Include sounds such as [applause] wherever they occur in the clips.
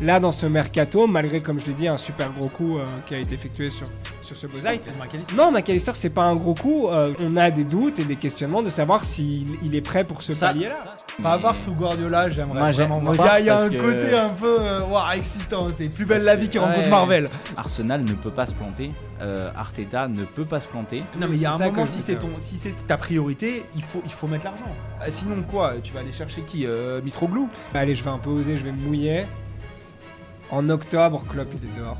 là dans ce mercato, malgré, comme je l'ai dit, un super gros coup euh, qui a été effectué sur, sur ce Bozaï. Non, McAllister, c'est pas un gros coup. euh, on a des doutes et des questionnements de savoir s'il il est prêt pour ce palier-là. Pavard sous Guardiola, j'aimerais Moi, vraiment moi, voir. Il y a, un que- côté un peu euh, excitant. C'est plus belle Parce la vie qui rencontre ouais. Marvel. Arsenal ne peut pas se planter. euh, Arteta ne peut pas se planter. Non mais il y a un moment si c'est ton si c'est ta priorité, il faut il faut mettre l'argent. Sinon quoi, tu vas aller chercher qui euh, Mitroglou? Allez, je vais un peu oser, je vais me mouiller. En octobre, Klopp, il est dehors.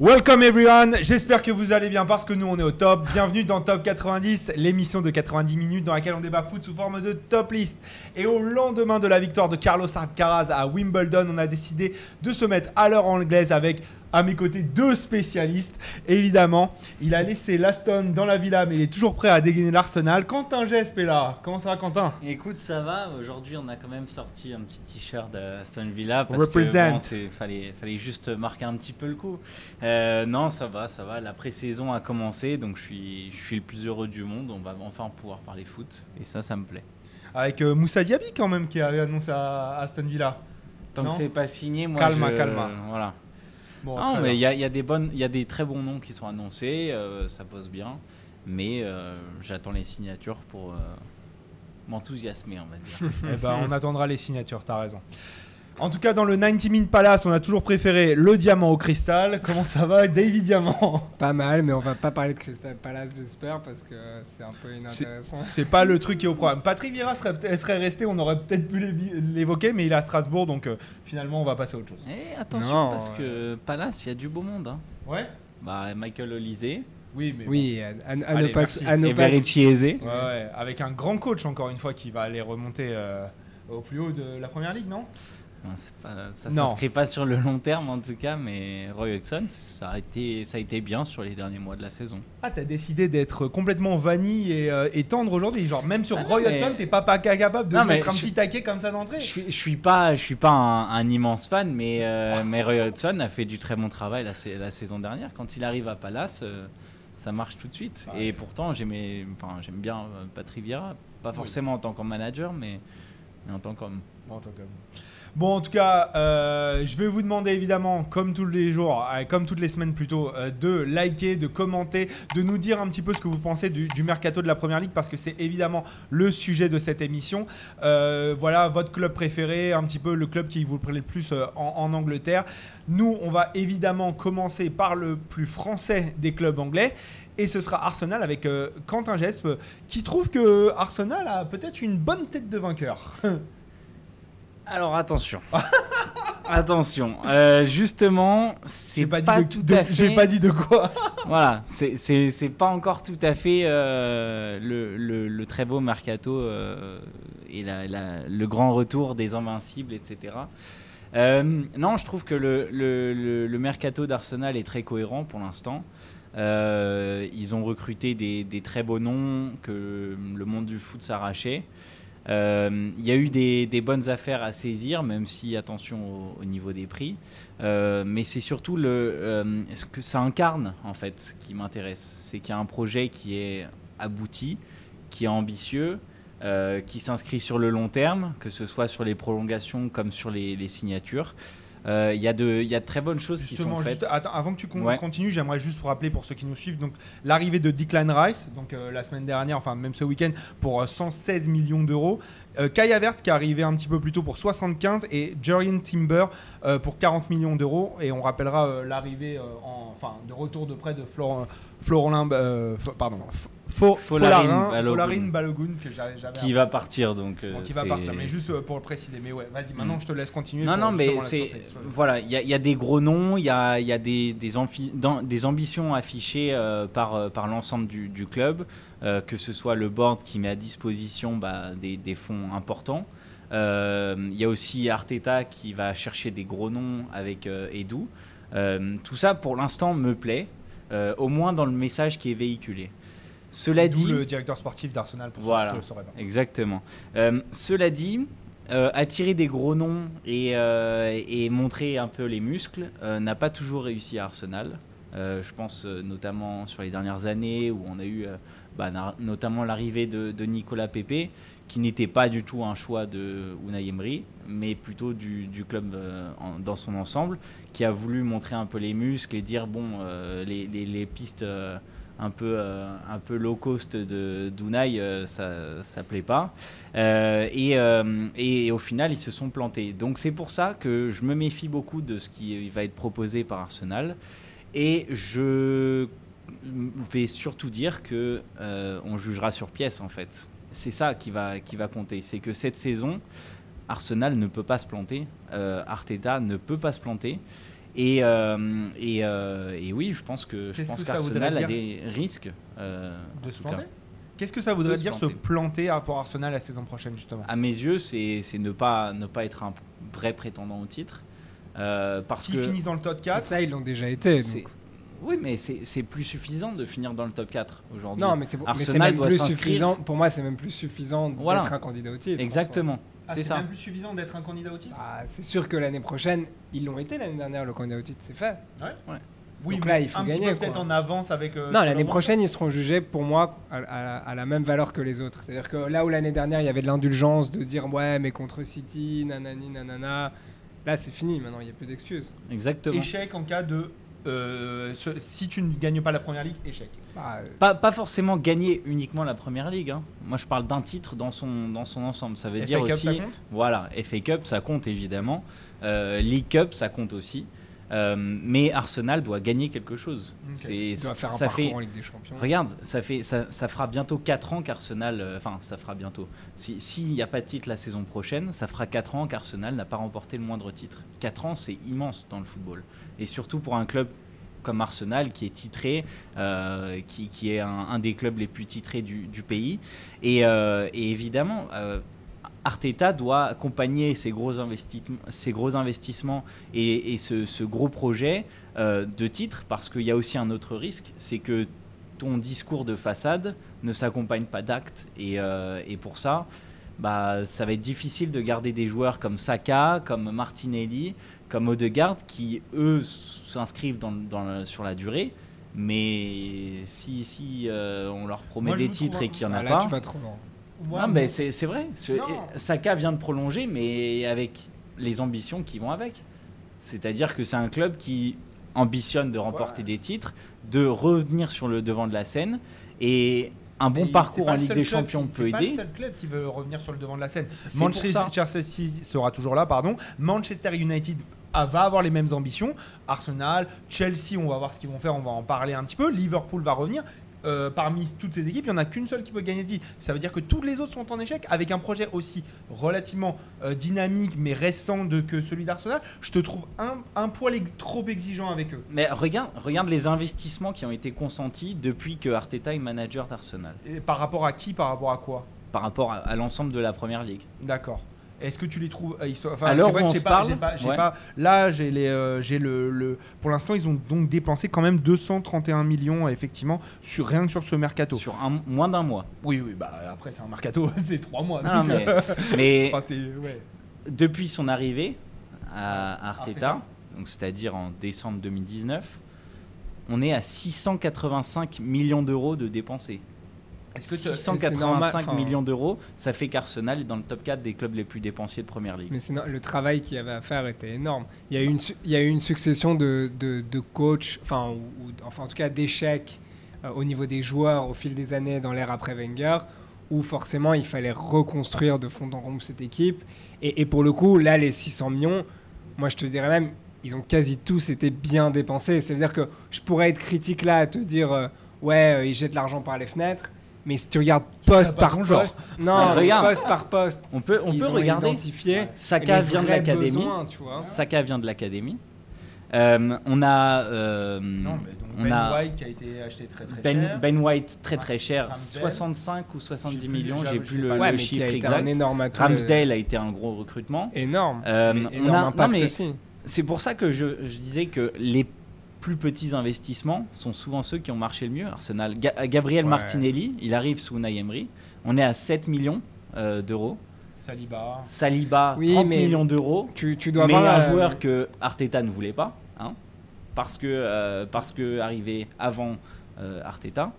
Welcome everyone, j'espère que vous allez bien parce que nous on est au top. Bienvenue dans Top 90, l'émission de 90 minutes dans laquelle on débat foot sous forme de top list. Et au lendemain de la victoire de Carlos Alcaraz à Wimbledon, on a décidé de se mettre à l'heure anglaise avec à mes côtés deux spécialistes. Évidemment, il a laissé l'Aston dans la villa mais il est toujours prêt à dégainer l'Arsenal. Quentin Gesp est là. Comment ça va Quentin? Écoute, ça va. Aujourd'hui, on a quand même sorti un petit t-shirt d'Aston Villa parce Represent. que bon, fallait, fallait juste marquer un petit peu le coup. Euh, non, ça va, ça va. La pré-saison a commencé, donc je suis, je suis le plus heureux du monde. On va enfin pouvoir parler foot, et ça, ça me plaît. Avec euh, Moussa Diaby quand même qui a annoncé à Aston Villa. Tant Non? que c'est pas signé, moi, Calma, je- calma. Voilà. Bon, Non, mais il bien. y a, il y a des bonnes, il y a des très bons noms qui sont annoncés. euh, ça pose bien, mais euh, j'attends les signatures pour euh, m'enthousiasmer, on va dire. Eh ben, on attendra les signatures, t'as raison. En tout cas, dans le 90 Min Palace, on a toujours préféré le diamant au cristal. Comment ça va, David Diamant Pas mal, mais on va pas parler de Crystal Palace, j'espère, parce que c'est un peu inintéressant. C'est pas le truc qui est au programme. Patrick Vieira serait, resté, on aurait peut-être pu l'évoquer, mais il est à Strasbourg, donc euh, finalement, on va passer à autre chose. Eh, attention, Non, parce que Palace, il y a du beau monde. Hein. Ouais Bah, Michael Olysée, Oui, mais. Oui, à, à- à Allez, ne pas, merci. à ne et pas- bon. Ouais, avec un grand coach, encore une fois, qui va aller remonter euh, au plus haut de la première ligue, non? Pas- ça Non. s'inscrit pas sur le long terme en tout cas, mais Roy Hodgson, ça a été, ça a été bien sur les derniers mois de la saison. Ah, t'as décidé d'être complètement vanille et, euh, et tendre aujourd'hui. Genre, même sur Ah Roy mais- Hodgson, t'es pas, pas capable de Non, mettre un je- petit taquet comme ça d'entrée Je je suis pas, je suis pas un, un immense fan, mais, euh, mais Roy Hodgson a fait du très bon travail la, sa- la saison dernière. Quand il arrive à Palace, euh, ça marche tout de suite. Ouais. Et pourtant, enfin, j'aime bien Patrick Vieira, pas forcément en tant que manager, mais, mais en tant qu'homme. En tant qu'homme. Bon, en tout cas, euh, je vais vous demander évidemment, comme tous les jours, euh, comme toutes les semaines plutôt, euh, de liker, de commenter, de nous dire un petit peu ce que vous pensez du, mercato de la Première Ligue, parce que c'est évidemment le sujet de cette émission. Voilà, votre club préféré, un petit peu le club qui vous plaît le plus en, Angleterre. Nous, on va évidemment commencer par le plus français des clubs anglais. Et ce sera Arsenal avec Quentin Gesp, qui trouve que Arsenal a peut-être une bonne tête de vainqueur. [laughs] Alors attention. [laughs] attention. Euh, justement, c'est J'ai pas, pas, dit de- tout de- à fait. J'ai pas dit de quoi. [laughs] Voilà, c'est- pas encore tout à fait euh, le, le- le très beau mercato euh, et la- la- le grand retour des invincibles, etc. Non, je trouve que le, le- mercato d'Arsenal est très cohérent pour l'instant. Ils ont recruté des, des très beaux noms que le monde du foot s'arrachait. Euh, Il y a eu des, bonnes affaires à saisir, même si attention au, au niveau des prix. Euh, mais c'est surtout euh, ce que ça incarne en fait qui m'intéresse. C'est qu'il y a un projet qui est abouti, qui est ambitieux, qui s'inscrit sur le long terme, que ce soit sur les prolongations comme sur les signatures. Euh, Il y, a de- il y a de très bonnes choses qui Justement, sont faites. juste, attends, avant que tu con- Ouais. continues, j'aimerais juste vous rappeler pour ceux qui nous suivent donc l'arrivée de Declan Rice, donc euh, la semaine dernière, enfin même ce week-end, pour euh, 116 millions d'euros. Euh, Kai Havertz qui est arrivé un petit peu plus tôt pour 75 et Jurien Timber euh, pour 40 millions d'euros. Et on rappellera euh, l'arrivée euh, en, enfin de retour de près de Flor- Florent, euh, F- pardon, F- Fo- Folarin Folarin Balogun. Folarin Balogun que j'a- j'avais qui va partir donc. euh, Bon, qui va partir, mais juste euh, pour le préciser. Mais ouais, vas-y, maintenant Mm. je te laisse continuer. Non, non, mais c'est. Voilà, il y, a- il y a des gros noms, il y a, y a des, des, amphi- dans- des ambitions affichées euh, par, par l'ensemble du, du club, que ce soit le board qui met à disposition bah, des, des fonds importants. Il y a aussi Arteta qui va chercher des gros noms avec Edu. Tout ça, pour l'instant, me plaît, au moins dans le message qui est véhiculé. Cela dit. le directeur sportif d'Arsenal pour Voilà. le pas. Exactement. Euh, cela dit, euh, attirer des gros noms et, euh, et montrer un peu les muscles n'a pas toujours réussi à Arsenal. Je pense notamment sur les dernières années où on a eu bah, notamment l'arrivée de, de Nicolas Pepe, qui n'était pas du tout un choix de Unai Emery, mais plutôt du, du club euh, en- dans son ensemble, qui a voulu montrer un peu les muscles et dire bon, euh, les, les- les pistes euh, un peu, euh, un peu low cost de d'Unai, euh, ça, ça plaît pas. Euh, et, euh, et au final, ils se sont plantés. Donc c'est pour ça que je me méfie beaucoup de ce qui va être proposé par Arsenal. Et je vais surtout dire que on jugera sur pièce en fait. C'est ça qui va, qui va compter. C'est que cette saison, Arsenal ne peut pas se planter. Arteta ne peut pas se planter. Et, euh, et, euh, et oui, je pense que je pense qu'Arsenal a dire des risques. euh, De se planter? Qu'est-ce que ça voudrait De se dire se planter. planter pour Arsenal la saison prochaine, justement? À mes yeux, c'est ne pas, ne pas être un vrai prétendant au titre. Euh, parce S'ils finissent dans le top Et 4, ça, ils l'ont déjà été. C'est-. Oui, mais c'est c'est plus suffisant de finir dans le top 4 aujourd'hui. Non, mais c'est c'est plus s'inscrire. suffisant. Pour moi, c'est même plus suffisant Voilà. d'être un candidat au titre. Exactement, Ah, c'est ça. même plus suffisant d'être un candidat au titre? Ah, c'est sûr que l'année prochaine, ils l'ont été l'année dernière, le candidat au titre, c'est fait. Oui, Donc mais là, il faut un petit gagner, peu peut-être en avance avec. euh, non, l'année prochaine, ils seront jugés pour moi à, à- à la même valeur que les autres. C'est-à-dire que là où l'année dernière, il y avait de l'indulgence de dire ouais, mais contre City, nanani, nanana. Là, c'est fini. Maintenant, il n'y a plus d'excuses. Exactement. Échec en cas de. Euh, ce- si tu ne gagnes pas la première ligue, échec. Bah, euh, Pas, pas forcément gagner uniquement la première ligue. hein. Moi, je parle d'un titre dans son, dans son ensemble. Ça veut FA dire Cup, aussi. ça compte? Voilà, FA Cup, ça compte évidemment. Euh, League Cup, ça compte aussi. Euh, mais Arsenal doit gagner quelque chose. Ok. C'est, il doit faire un ça fait, en Ligue des Champions. Regarde, ça, fait, ça, ça fera bientôt 4 ans qu'Arsenal. euh, Enfin, ça fera bientôt. Si- S'il n'y a pas de titre la saison prochaine, ça fera 4 ans qu'Arsenal n'a pas remporté le moindre titre. 4 ans, c'est immense dans le football. Et surtout pour un club comme Arsenal, qui est titré, euh, qui, qui est un, un des clubs les plus titrés du, du pays. Et, et évidemment. Arteta doit accompagner ces gros, investissements, ces gros investissements et, et ce, ce gros projet euh, de titre parce qu'il y a aussi un autre risque, c'est que ton discours de façade ne s'accompagne pas d'actes. Et, euh, et pour ça, bah, ça va être difficile de garder des joueurs comme Saka, comme Martinelli, comme Odegaard, qui, eux, s'inscrivent dans, dans le- sur la durée. Mais si, si euh, on leur promet Moi, des titres trouve- et qu'il n'y en Ah, a là, pas... tu vas trop loin. Ouais, Non, mais- mais c'est c'est vrai. Ce-. Saka vient de prolonger, mais avec les ambitions qui vont avec. C'est-à-dire que c'est un club qui ambitionne de remporter Ouais. des titres, de revenir sur le devant de la scène. Et un bon c'est parcours en Ligue des Champions qui- peut C'est pas le aider. seul club qui veut revenir sur le devant de la scène. C'est. Manchester City sera toujours là, pardon. Manchester United ah, va avoir les mêmes ambitions. Arsenal, Chelsea, on va voir ce qu'ils vont faire, on va en parler un petit peu. Liverpool va revenir. Euh, parmi toutes ces équipes, il n'y en a qu'une seule qui peut gagner le titre. Ça veut dire que toutes les autres sont en échec avec un projet aussi relativement euh, dynamique mais récent de, que celui d'Arsenal. Je te trouve un, un poil ex- trop exigeant avec eux. Mais regarde, regarde les investissements qui ont été consentis depuis que Arteta est manager d'Arsenal, par rapport à qui Par rapport à quoi? Par rapport à, à l'ensemble de la première ligue. D'accord. Est-ce que tu les trouves euh, ils sont- enfin, vrai que on j'ai se pas- parle, j'ai pas- j'ai ouais. pas- là, j'ai les, euh, j'ai le, le- Pour l'instant, ils ont donc dépensé quand même 231 millions, effectivement, sur rien que sur ce mercato. Sur un, moins d'un mois. Oui, oui. Bah après, c'est un mercato, [laughs] c'est trois mois. Non, donc, mais, [laughs] mais enfin, c'est ouais. depuis son arrivée à Arteta, Arteta. donc c'est-à-dire en décembre 2019, on est à 685 millions d'euros de dépensés. Que tu- 685 c'est normal, enfin- millions d'euros, ça fait qu'Arsenal est dans le top 4 des clubs les plus dépensiers de Première Ligue. Mais c'est no- le travail qu'il y avait à faire était énorme. Il y a eu une, su- il y a eu une succession de, de, de coachs, enfin, ou, ou- enfin, en tout cas d'échecs euh, au niveau des joueurs au fil des années dans l'ère après Wenger, où forcément il fallait reconstruire de fond en comble cette équipe. Et, et pour le coup, là, les 600 millions, moi je te dirais même, ils ont quasi tous été bien dépensés. C'est-à-dire que je pourrais être critique là à te dire, euh, ouais, euh, ils jettent l'argent par les fenêtres. Mais si tu regardes poste pas par ton genre. poste, non, Mais regarde. poste par poste, On peut, on ils peut ont regarder. identifié Saka les vient de l'académie. Saka vient de l'académie. Euh, on a, euh, Non, mais donc on Ben a White qui a été acheté très très ben, cher. Ben White très très cher, Ramsdale. 65 ou 70 J'ai plus- millions, j'ai plus le, le Ouais, a chiffre été un exact. énorme. Ramsdale a été un gros recrutement. Énorme. Euh, Mais on énorme a- non, impact mais- aussi. C'est pour ça que je, je disais que les plus petits investissements sont souvent ceux qui ont marché le mieux. Arsenal, Ga- Gabriel Ouais. Martinelli, il arrive sous Unai Emery. On est à 7 millions euh, d'euros. Saliba. Saliba, Oui, 30 mais- millions d'euros. Tu, tu dois Mais avoir un la- joueur que Arteta ne voulait pas. hein. parce que, euh, parce que arrivé avant euh, Arteta.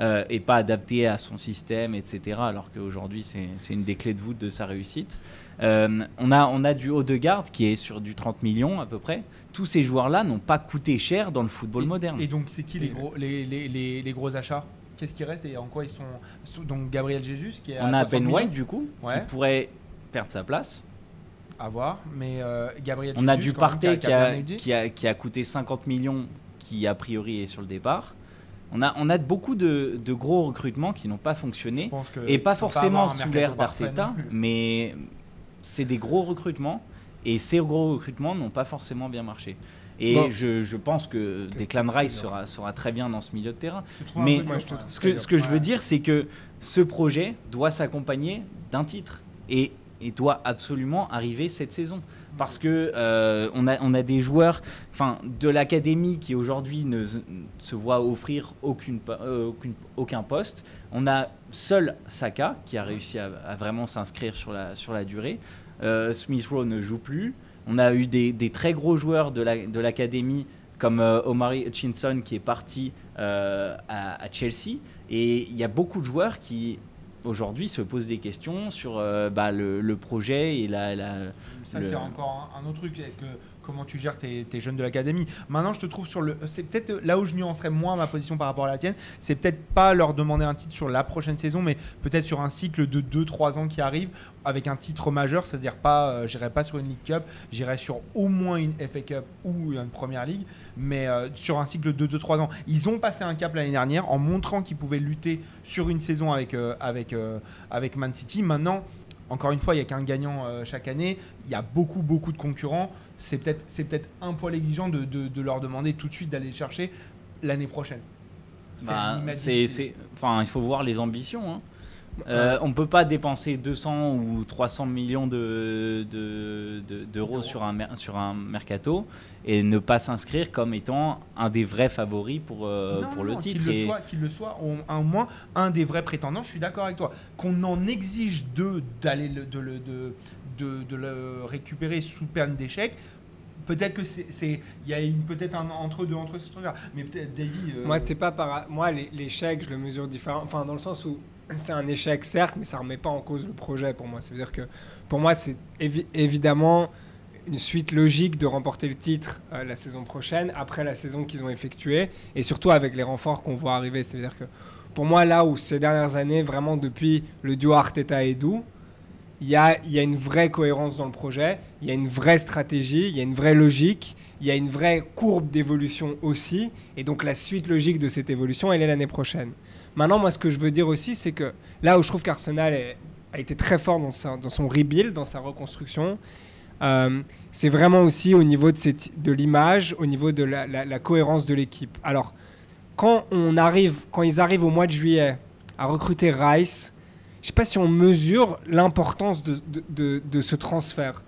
euh, et pas adapté à son système, etc. Alors qu'aujourd'hui, c'est c'est une des clés de voûte de sa réussite. Euh, on, a, on a du haut de garde qui est sur du 30 millions à peu près. Tous ces joueurs-là n'ont pas coûté cher dans le football Et- moderne. Et donc, c'est qui les gros, les, les, les, les gros achats? Qu'est-ce qui reste et en quoi ils sont Donc, Gabriel Jesus qui est à on a 60 Ben White du coup, Ouais. qui pourrait perdre sa place. à voir, mais euh, Gabriel On a Jesus, du Partey qui qui, a, qui a coûté 50 millions, qui a priori est sur le départ. On a, on a beaucoup de, de gros recrutements qui n'ont pas fonctionné. Et pas forcément sous l'ère d'Arteta, mais c'est des gros recrutements. Et ces gros recrutements n'ont pas forcément bien marché. Et Bon. je, je pense que Declan Rice sera, sera très bien dans ce milieu de terrain. Mais peu Moi, je Ce que, ce que je veux dire, c'est que ce projet doit s'accompagner d'un titre et, et doit absolument arriver cette saison. Parce que euh, on, a, on a des joueurs enfin, de l'académie qui aujourd'hui ne se- se voient offrir aucune, euh, aucune- aucun poste. On a seul Saka qui a réussi à, à vraiment s'inscrire sur la, sur la durée. Euh, Smith Rowe ne joue plus. On a eu des, des très gros joueurs de la- de l'académie comme euh, Omari Hutchinson qui est parti euh, à, à Chelsea. Et il y a beaucoup de joueurs qui aujourd'hui se posent des questions sur euh, bah, le, le projet et la, la- Ça, le- c'est encore un, un autre truc. Est-ce que comment tu gères tes, jeunes de l'académie Maintenant, je te trouve sur le. C'est peut-être là où je nuancerais moins ma position par rapport à la tienne. C'est peut-être pas leur demander un titre sur la prochaine saison, mais peut-être sur un cycle de 2-3 ans qui arrive avec un titre majeur. C'est-à-dire pas, euh, j'irai pas sur une League Cup, j'irai sur au moins une FA Cup ou une Première Ligue, mais euh, sur un cycle de 2-3 ans. Ils ont passé un cap l'année dernière en montrant qu'ils pouvaient lutter sur une saison avec euh, avec euh, avec Man City. Maintenant. Encore une fois, il n'y a qu'un gagnant chaque année. Il y a beaucoup, beaucoup de concurrents. C'est peut-être c'est peut-être un poil exigeant de, de- de leur demander tout de suite d'aller le chercher l'année prochaine. Bah, c'est, enfin, il faut voir les ambitions. hein. Euh, on ne peut pas dépenser 200 ou 300 millions de, de- de- d'euros D'euros. sur un, sur un mercato et ne pas s'inscrire comme étant un des vrais favoris pour, euh, Non, pour non, le titre. Qu'il le, soit, qu'il le soit, au, moins un des vrais prétendants, je suis d'accord avec toi. Qu'on en exige d'eux d'aller le- de, le- de, le récupérer sous peine d'échec. Peut-être que c'est, c'est- il y a peut-être un entre deux entre ces trucs-là. Mais peut-être Davy. euh, Moi, c'est pas par. Moi, l'échec, je le mesure différent. Enfin, dans le sens où c'est un échec, certes, mais ça remet pas en cause le projet pour moi. Ça veut dire que pour moi, c'est évi- évidemment une suite logique de remporter le titre euh, la saison prochaine, après la saison qu'ils ont effectuée, et surtout avec les renforts qu'on voit arriver. C'est-à-dire que pour moi, là où ces dernières années, vraiment depuis le duo Arteta et Dou, il y a, une vraie cohérence dans le projet, il y a une vraie stratégie, il y a une vraie logique, il y a une vraie courbe d'évolution aussi. Et donc la suite logique de cette évolution, elle est l'année prochaine. Maintenant, moi, ce que je veux dire aussi, c'est que là où je trouve qu'Arsenal a été très fort dans, son rebuild, dans sa reconstruction, euh, c'est vraiment aussi au niveau de, l'image, au niveau de la, cohérence de l'équipe. Alors, quand ils arrivent au mois de juillet à recruter Rice, je sais pas si on mesure l'importance de, de- de- de ce transfert.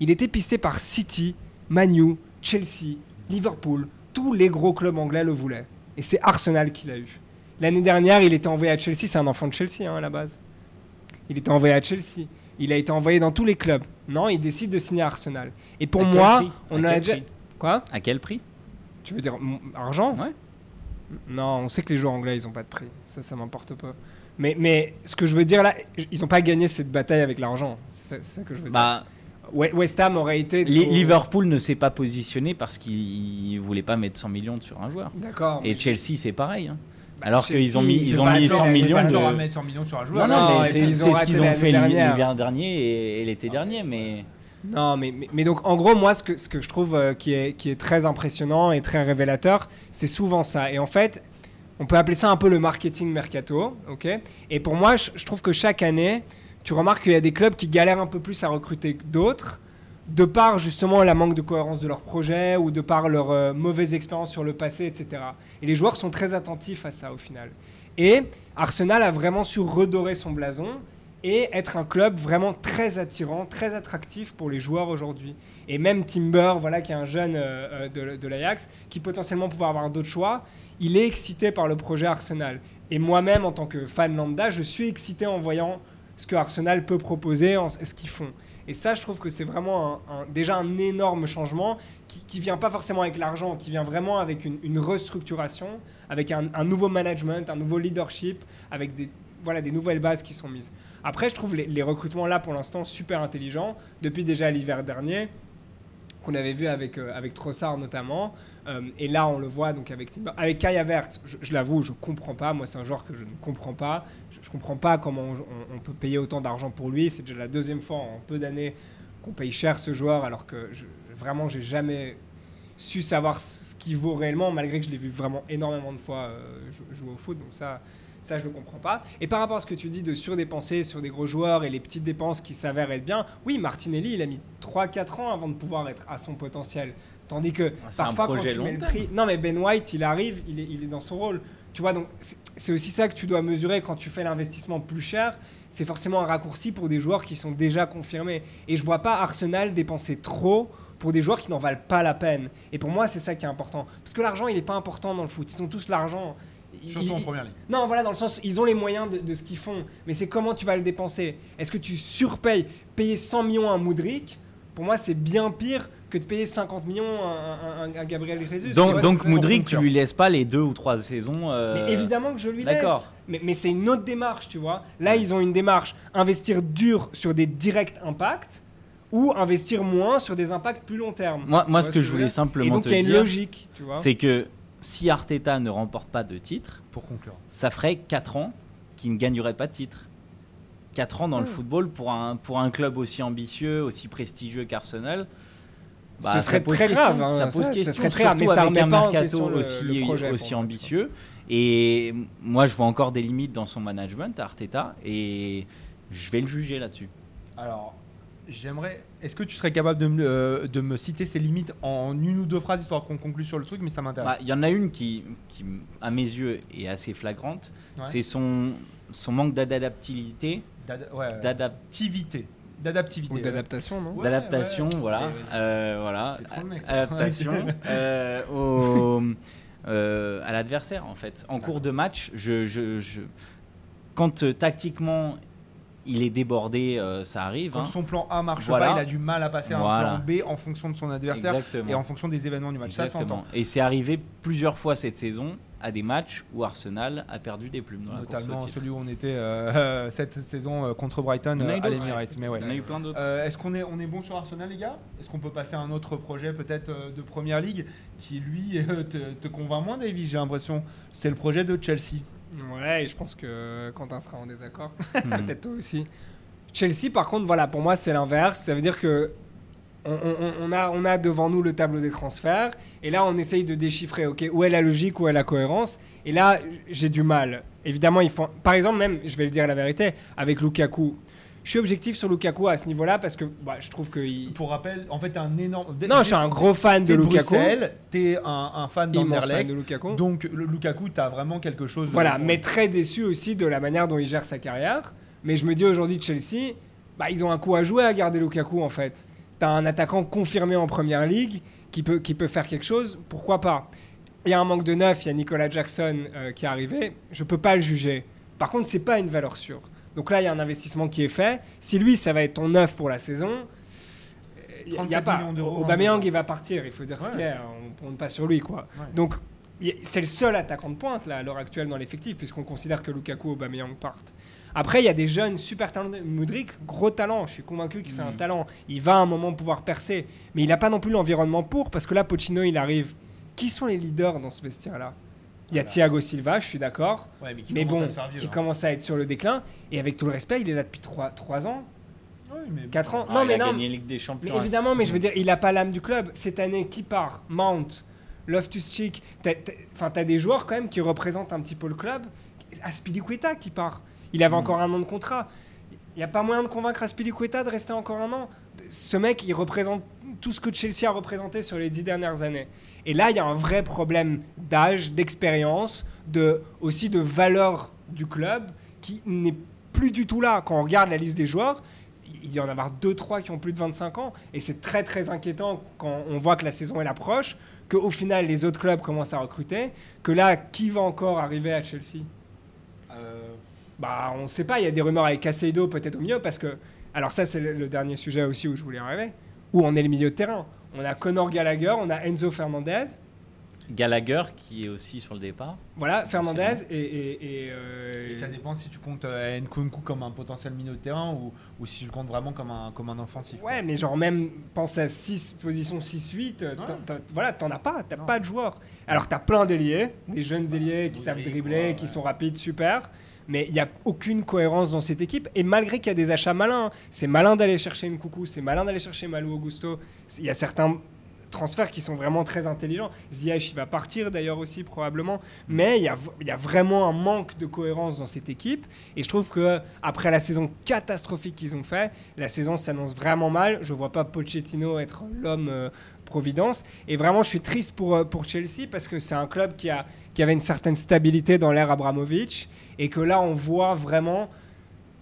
Il était pisté par City, Manu, Chelsea, Liverpool. Tous les gros clubs anglais le voulaient. Et c'est Arsenal qui l'a eu. L'année dernière, il était envoyé à Chelsea. C'est un enfant de Chelsea hein, à la base. Il était envoyé à Chelsea. Il a été envoyé dans tous les clubs. Non, il décide de signer à Arsenal. Et pour moi, on a déjà. Quoi? À quel prix? Tu veux dire argent? Ouais. Non, on sait que les joueurs anglais, ils n'ont pas de prix. Ça, ça m'importe pas. Mais, mais ce que je veux dire là, ils n'ont pas gagné cette bataille avec l'argent. C'est ça, que je veux dire. bah, We- West Ham aurait été. Liverpool ne s'est pas positionné parce qu'il ne voulait pas mettre 100 millions sur un joueur. D'accord. Et Chelsea, c'est pareil. hein. Alors Chelsea, qu'ils ont mis, ils ont mis genre- 100 c'est millions pas le de... genre à mettre 100 millions sur un joueur. Non, non, c'est ils ce qu'ils ont l'année fait dernière. l'hiver dernier et, et l'été dernier. Mais Non, mais, mais, mais donc en gros, moi, ce que, ce que je trouve euh, qui, est, qui est très impressionnant et très révélateur, c'est souvent ça. Et en fait, on peut appeler ça un peu le marketing mercato, Et pour moi, je, trouve que chaque année, tu remarques qu'il y a des clubs qui galèrent un peu plus à recruter que d'autres, de par justement la manque de cohérence de leur projet ou de par leur euh, mauvaise expérience sur le passé, etc. Et les joueurs sont très attentifs à ça au final. Et Arsenal a vraiment su redorer son blason et être un club vraiment très attirant, très attractif pour les joueurs aujourd'hui. Et même Timber, voilà, qui est un jeune euh, euh, de, de l'Ajax, qui potentiellement pouvait avoir d'autres choix, il est excité par le projet Arsenal. Et moi-même, en tant que fan lambda, je suis excité en voyant ce que Arsenal peut proposer, ce qu'ils font. Et ça, je trouve que c'est vraiment déjà un énorme changement qui, qui vient pas forcément avec l'argent, qui vient vraiment avec une, restructuration, avec un, nouveau management, un nouveau leadership, avec des, voilà, des nouvelles bases qui sont mises. Après, je trouve les recrutements là pour l'instant super intelligents, depuis déjà l'hiver dernier, qu'on avait vu avec, euh, avec Trossard notamment. Euh, et là, on le voit donc avec. Avec Kai Havertz, je, l'avoue, je comprends pas. Moi, c'est un joueur que je ne comprends pas. Je, je comprends pas comment on, peut payer autant d'argent pour lui. C'est déjà la deuxième fois en peu d'années qu'on paye cher ce joueur, alors que je, vraiment, j'ai jamais su savoir ce qu'il vaut réellement, malgré que je l'ai vu vraiment énormément de fois euh, jou- jouer au foot. Donc ça, ça, je ne comprends pas. Et par rapport à ce que tu dis de surdépenser sur des gros joueurs et les petites dépenses qui s'avèrent être bien, oui, Martinelli, il a mis 3-4 ans avant de pouvoir être à son potentiel. Tandis que un parfois, quand tu mets le prix. Non, mais Ben White, il arrive, il est, il est dans son rôle. Tu vois, donc c'est- c'est aussi ça que tu dois mesurer quand tu fais l'investissement plus cher. C'est forcément un raccourci pour des joueurs qui sont déjà confirmés. Et je vois pas Arsenal dépenser trop pour des joueurs qui n'en valent pas la peine. Et pour moi, c'est ça qui est important. Parce que l'argent, il n'est pas important dans le foot. Ils ont tous l'argent. Surtout en première ligue. non, voilà, dans le sens, ils ont les moyens de, de ce qu'ils font, mais c'est comment tu vas le dépenser? Est-ce que tu surpayes? Payer 100 millions à Moudric, pour moi, c'est bien pire que de payer 50 millions à, à- à- à Gabriel Jesus. Donc, vois, donc Moudric, tu lui laisses pas les deux ou trois saisons. euh, Mais évidemment que je lui laisse. d'accord. Mais, mais c'est une autre démarche, tu vois. Là, ils ont une démarche investir dur sur des directs impacts ou investir moins sur des impacts plus long terme. Moi, moi ce que je voulais dire? Simplement Et donc, te il y a une dire, logique, tu vois. c'est que si Arteta ne remporte pas de titre, Pour conclure. ça ferait 4 ans qu'il ne gagnerait pas de titre. 4 ans dans le Ouais. football pour un, pour un club aussi ambitieux, aussi prestigieux qu'Arsenal. bah, Ce ça serait pose très question, grave, hein, Ça pose ça, ce question, serait très grave, mais ça avec un mercato le- aussi, le projet, aussi ambitieux. Et moi, je vois encore des limites dans son management, Arteta, et je vais le juger là-dessus. Alors, j'aimerais. Est-ce que tu serais capable de me, euh, de me citer ses limites en une ou deux phrases histoire qu'on conclue sur le truc, mais ça m'intéresse. Bah, Il y en a une qui, qui, à mes yeux, est assez flagrante. Ouais. C'est son, son manque d'adaptabilité. D'adaptivité. Ou d'adaptation, non? Ouais, d'adaptation, ouais. voilà. Euh, voilà, mec, adaptation euh, au, euh, à l'adversaire en fait. En cours de match, je, je, je- quand euh, tactiquement il est débordé, euh, ça arrive. Quand hein. son plan A marche Voilà. pas, il a du mal à passer à un plan B en fonction de son adversaire Exactement. et en fonction des événements du match. Ça Exactement. s'entend. Et c'est arrivé plusieurs fois cette saison à des matchs où Arsenal a perdu des plumes dans la course au Notamment celui où on était euh, [laughs] cette saison euh, contre Brighton euh, à l'Emirates. Mais ouais. Il y en a eu plein d'autres. Euh, Est-ce qu'on est, on est bon sur Arsenal, les gars? Est-ce qu'on peut passer à un autre projet, peut-être euh, de première ligue, qui lui euh, [laughs] te, te convainc moins, Davy J'ai l'impression? C'est le projet de Chelsea. Ouais, je pense que Quentin sera en désaccord. [laughs] [laughs] Peut-être toi aussi. Chelsea, par contre, voilà, pour moi, c'est l'inverse. Ça veut dire que on, on- on a, on a devant nous le tableau des transferts, et là, on essaye de déchiffrer, ok, où est la logique, où est la cohérence. Et là, j'ai du mal. Évidemment, ils font. Par exemple, même, je vais le dire la vérité, avec Lukaku. Je suis objectif sur Lukaku à ce niveau-là parce que bah, je trouve que. il- Pour rappel, en fait, un énorme. Non, je suis un gros fan de Lukaku. T'es un, un fan d'Anderlecht. de Lukaku. Donc, le Lukaku, t'as vraiment quelque chose. Voilà, mais très déçu aussi de la manière dont il gère sa carrière. Mais je me dis aujourd'hui, Chelsea, bah, ils ont un coup à jouer à garder Lukaku en fait. T'as un attaquant confirmé en première ligue qui peut, qui peut faire quelque chose, pourquoi pas? Il y a un manque de neuf, il y a Nicolas Jackson euh, qui est arrivé, je peux pas le juger. Par contre, c'est pas une valeur sûre. Donc là, il y a un investissement qui est fait. Si lui, ça va être ton neuf pour la saison, il n'y a 37 pas. Aubameyang, il va partir, il faut dire ce Ouais. qu'il y a, on ne compte pas sur lui. quoi. Ouais. Donc, c'est le seul attaquant de pointe là, à l'heure actuelle dans l'effectif, puisqu'on considère que Lukaku et Aubameyang partent. Après, il y a des jeunes super talentueux. Moudric, gros talent, je suis convaincu que c'est un Mhm. talent. Il va à un moment pouvoir percer, mais il n'a pas non plus l'environnement pour, parce que là, Pochino, il arrive. Qui sont les leaders dans ce vestiaire-là? Il y a Voilà. Thiago Silva, je suis d'accord, Ouais, mais qui mais commence bon, à se faire vieux, qui hein. commence à être sur le déclin. Et avec tout le respect, il est là depuis 3, ans, Ouais, mais- 4 ans. Ah, non, il mais a non, gagné Ligue des mais Champions. évidemment, mais je veux dire, il n'a pas l'âme du club. Cette année, qui part? Mount, Loftus-Cheek. T'as- t'as- Enfin, t'as des joueurs quand même qui représentent un petit peu le club. Aspilicueta qui part. Il avait Mm. encore un an de contrat. Il n'y a pas moyen de convaincre Aspilicueta de rester encore un an. Ce mec, il représente tout ce que Chelsea a représenté sur les dix dernières années. Et là, il y a un vrai problème d'âge, d'expérience, de, aussi de valeur du club qui n'est plus du tout là. Quand on regarde la liste des joueurs, il y en a avoir 2-3 qui ont plus de 25 ans. Et c'est très très inquiétant quand on voit que la saison elle approche, qu'au final les autres clubs commencent à recruter, que là, qui va encore arriver à Chelsea? Euh, bah, on ne sait pas. Il y a des rumeurs avec Caseido peut-être au milieu parce que. Alors, ça, c'est le, dernier sujet aussi où je voulais arriver. Où on est le milieu de terrain? On a Conor Gallagher, on a Enzo Fernandez. Gallagher qui est aussi sur le départ. Voilà, Fernandez et. et, et, euh, Et ça dépend si tu comptes euh, Nkunku comme un potentiel milieu de terrain ou, ou si tu le comptes vraiment comme un, comme un offensif. Ouais, mais genre même pense à 6 position 6-8, euh, t'en- t'en- voilà, t'en as pas, t'as pas de joueurs. Alors t'as plein d'ailiers, des jeunes ailiers qui savent dribbler, quoi, qui sont rapides, super. Mais il n'y a aucune cohérence dans cette équipe. Et malgré qu'il y a des achats malins, hein, c'est malin d'aller chercher coucou, c'est malin d'aller chercher Malou Augusto. Il y a certains transferts qui sont vraiment très intelligents. Ziyech, il va partir d'ailleurs aussi probablement. Mais il y a, il y a vraiment un manque de cohérence dans cette équipe. Et je trouve que après la saison catastrophique qu'ils ont fait, la saison s'annonce vraiment mal. Je vois pas Pochettino être l'homme euh, providence. Et vraiment, je suis triste pour, euh, pour Chelsea parce que c'est un club qui, a, qui avait une certaine stabilité dans l'ère Abramovich. Et que là, on voit vraiment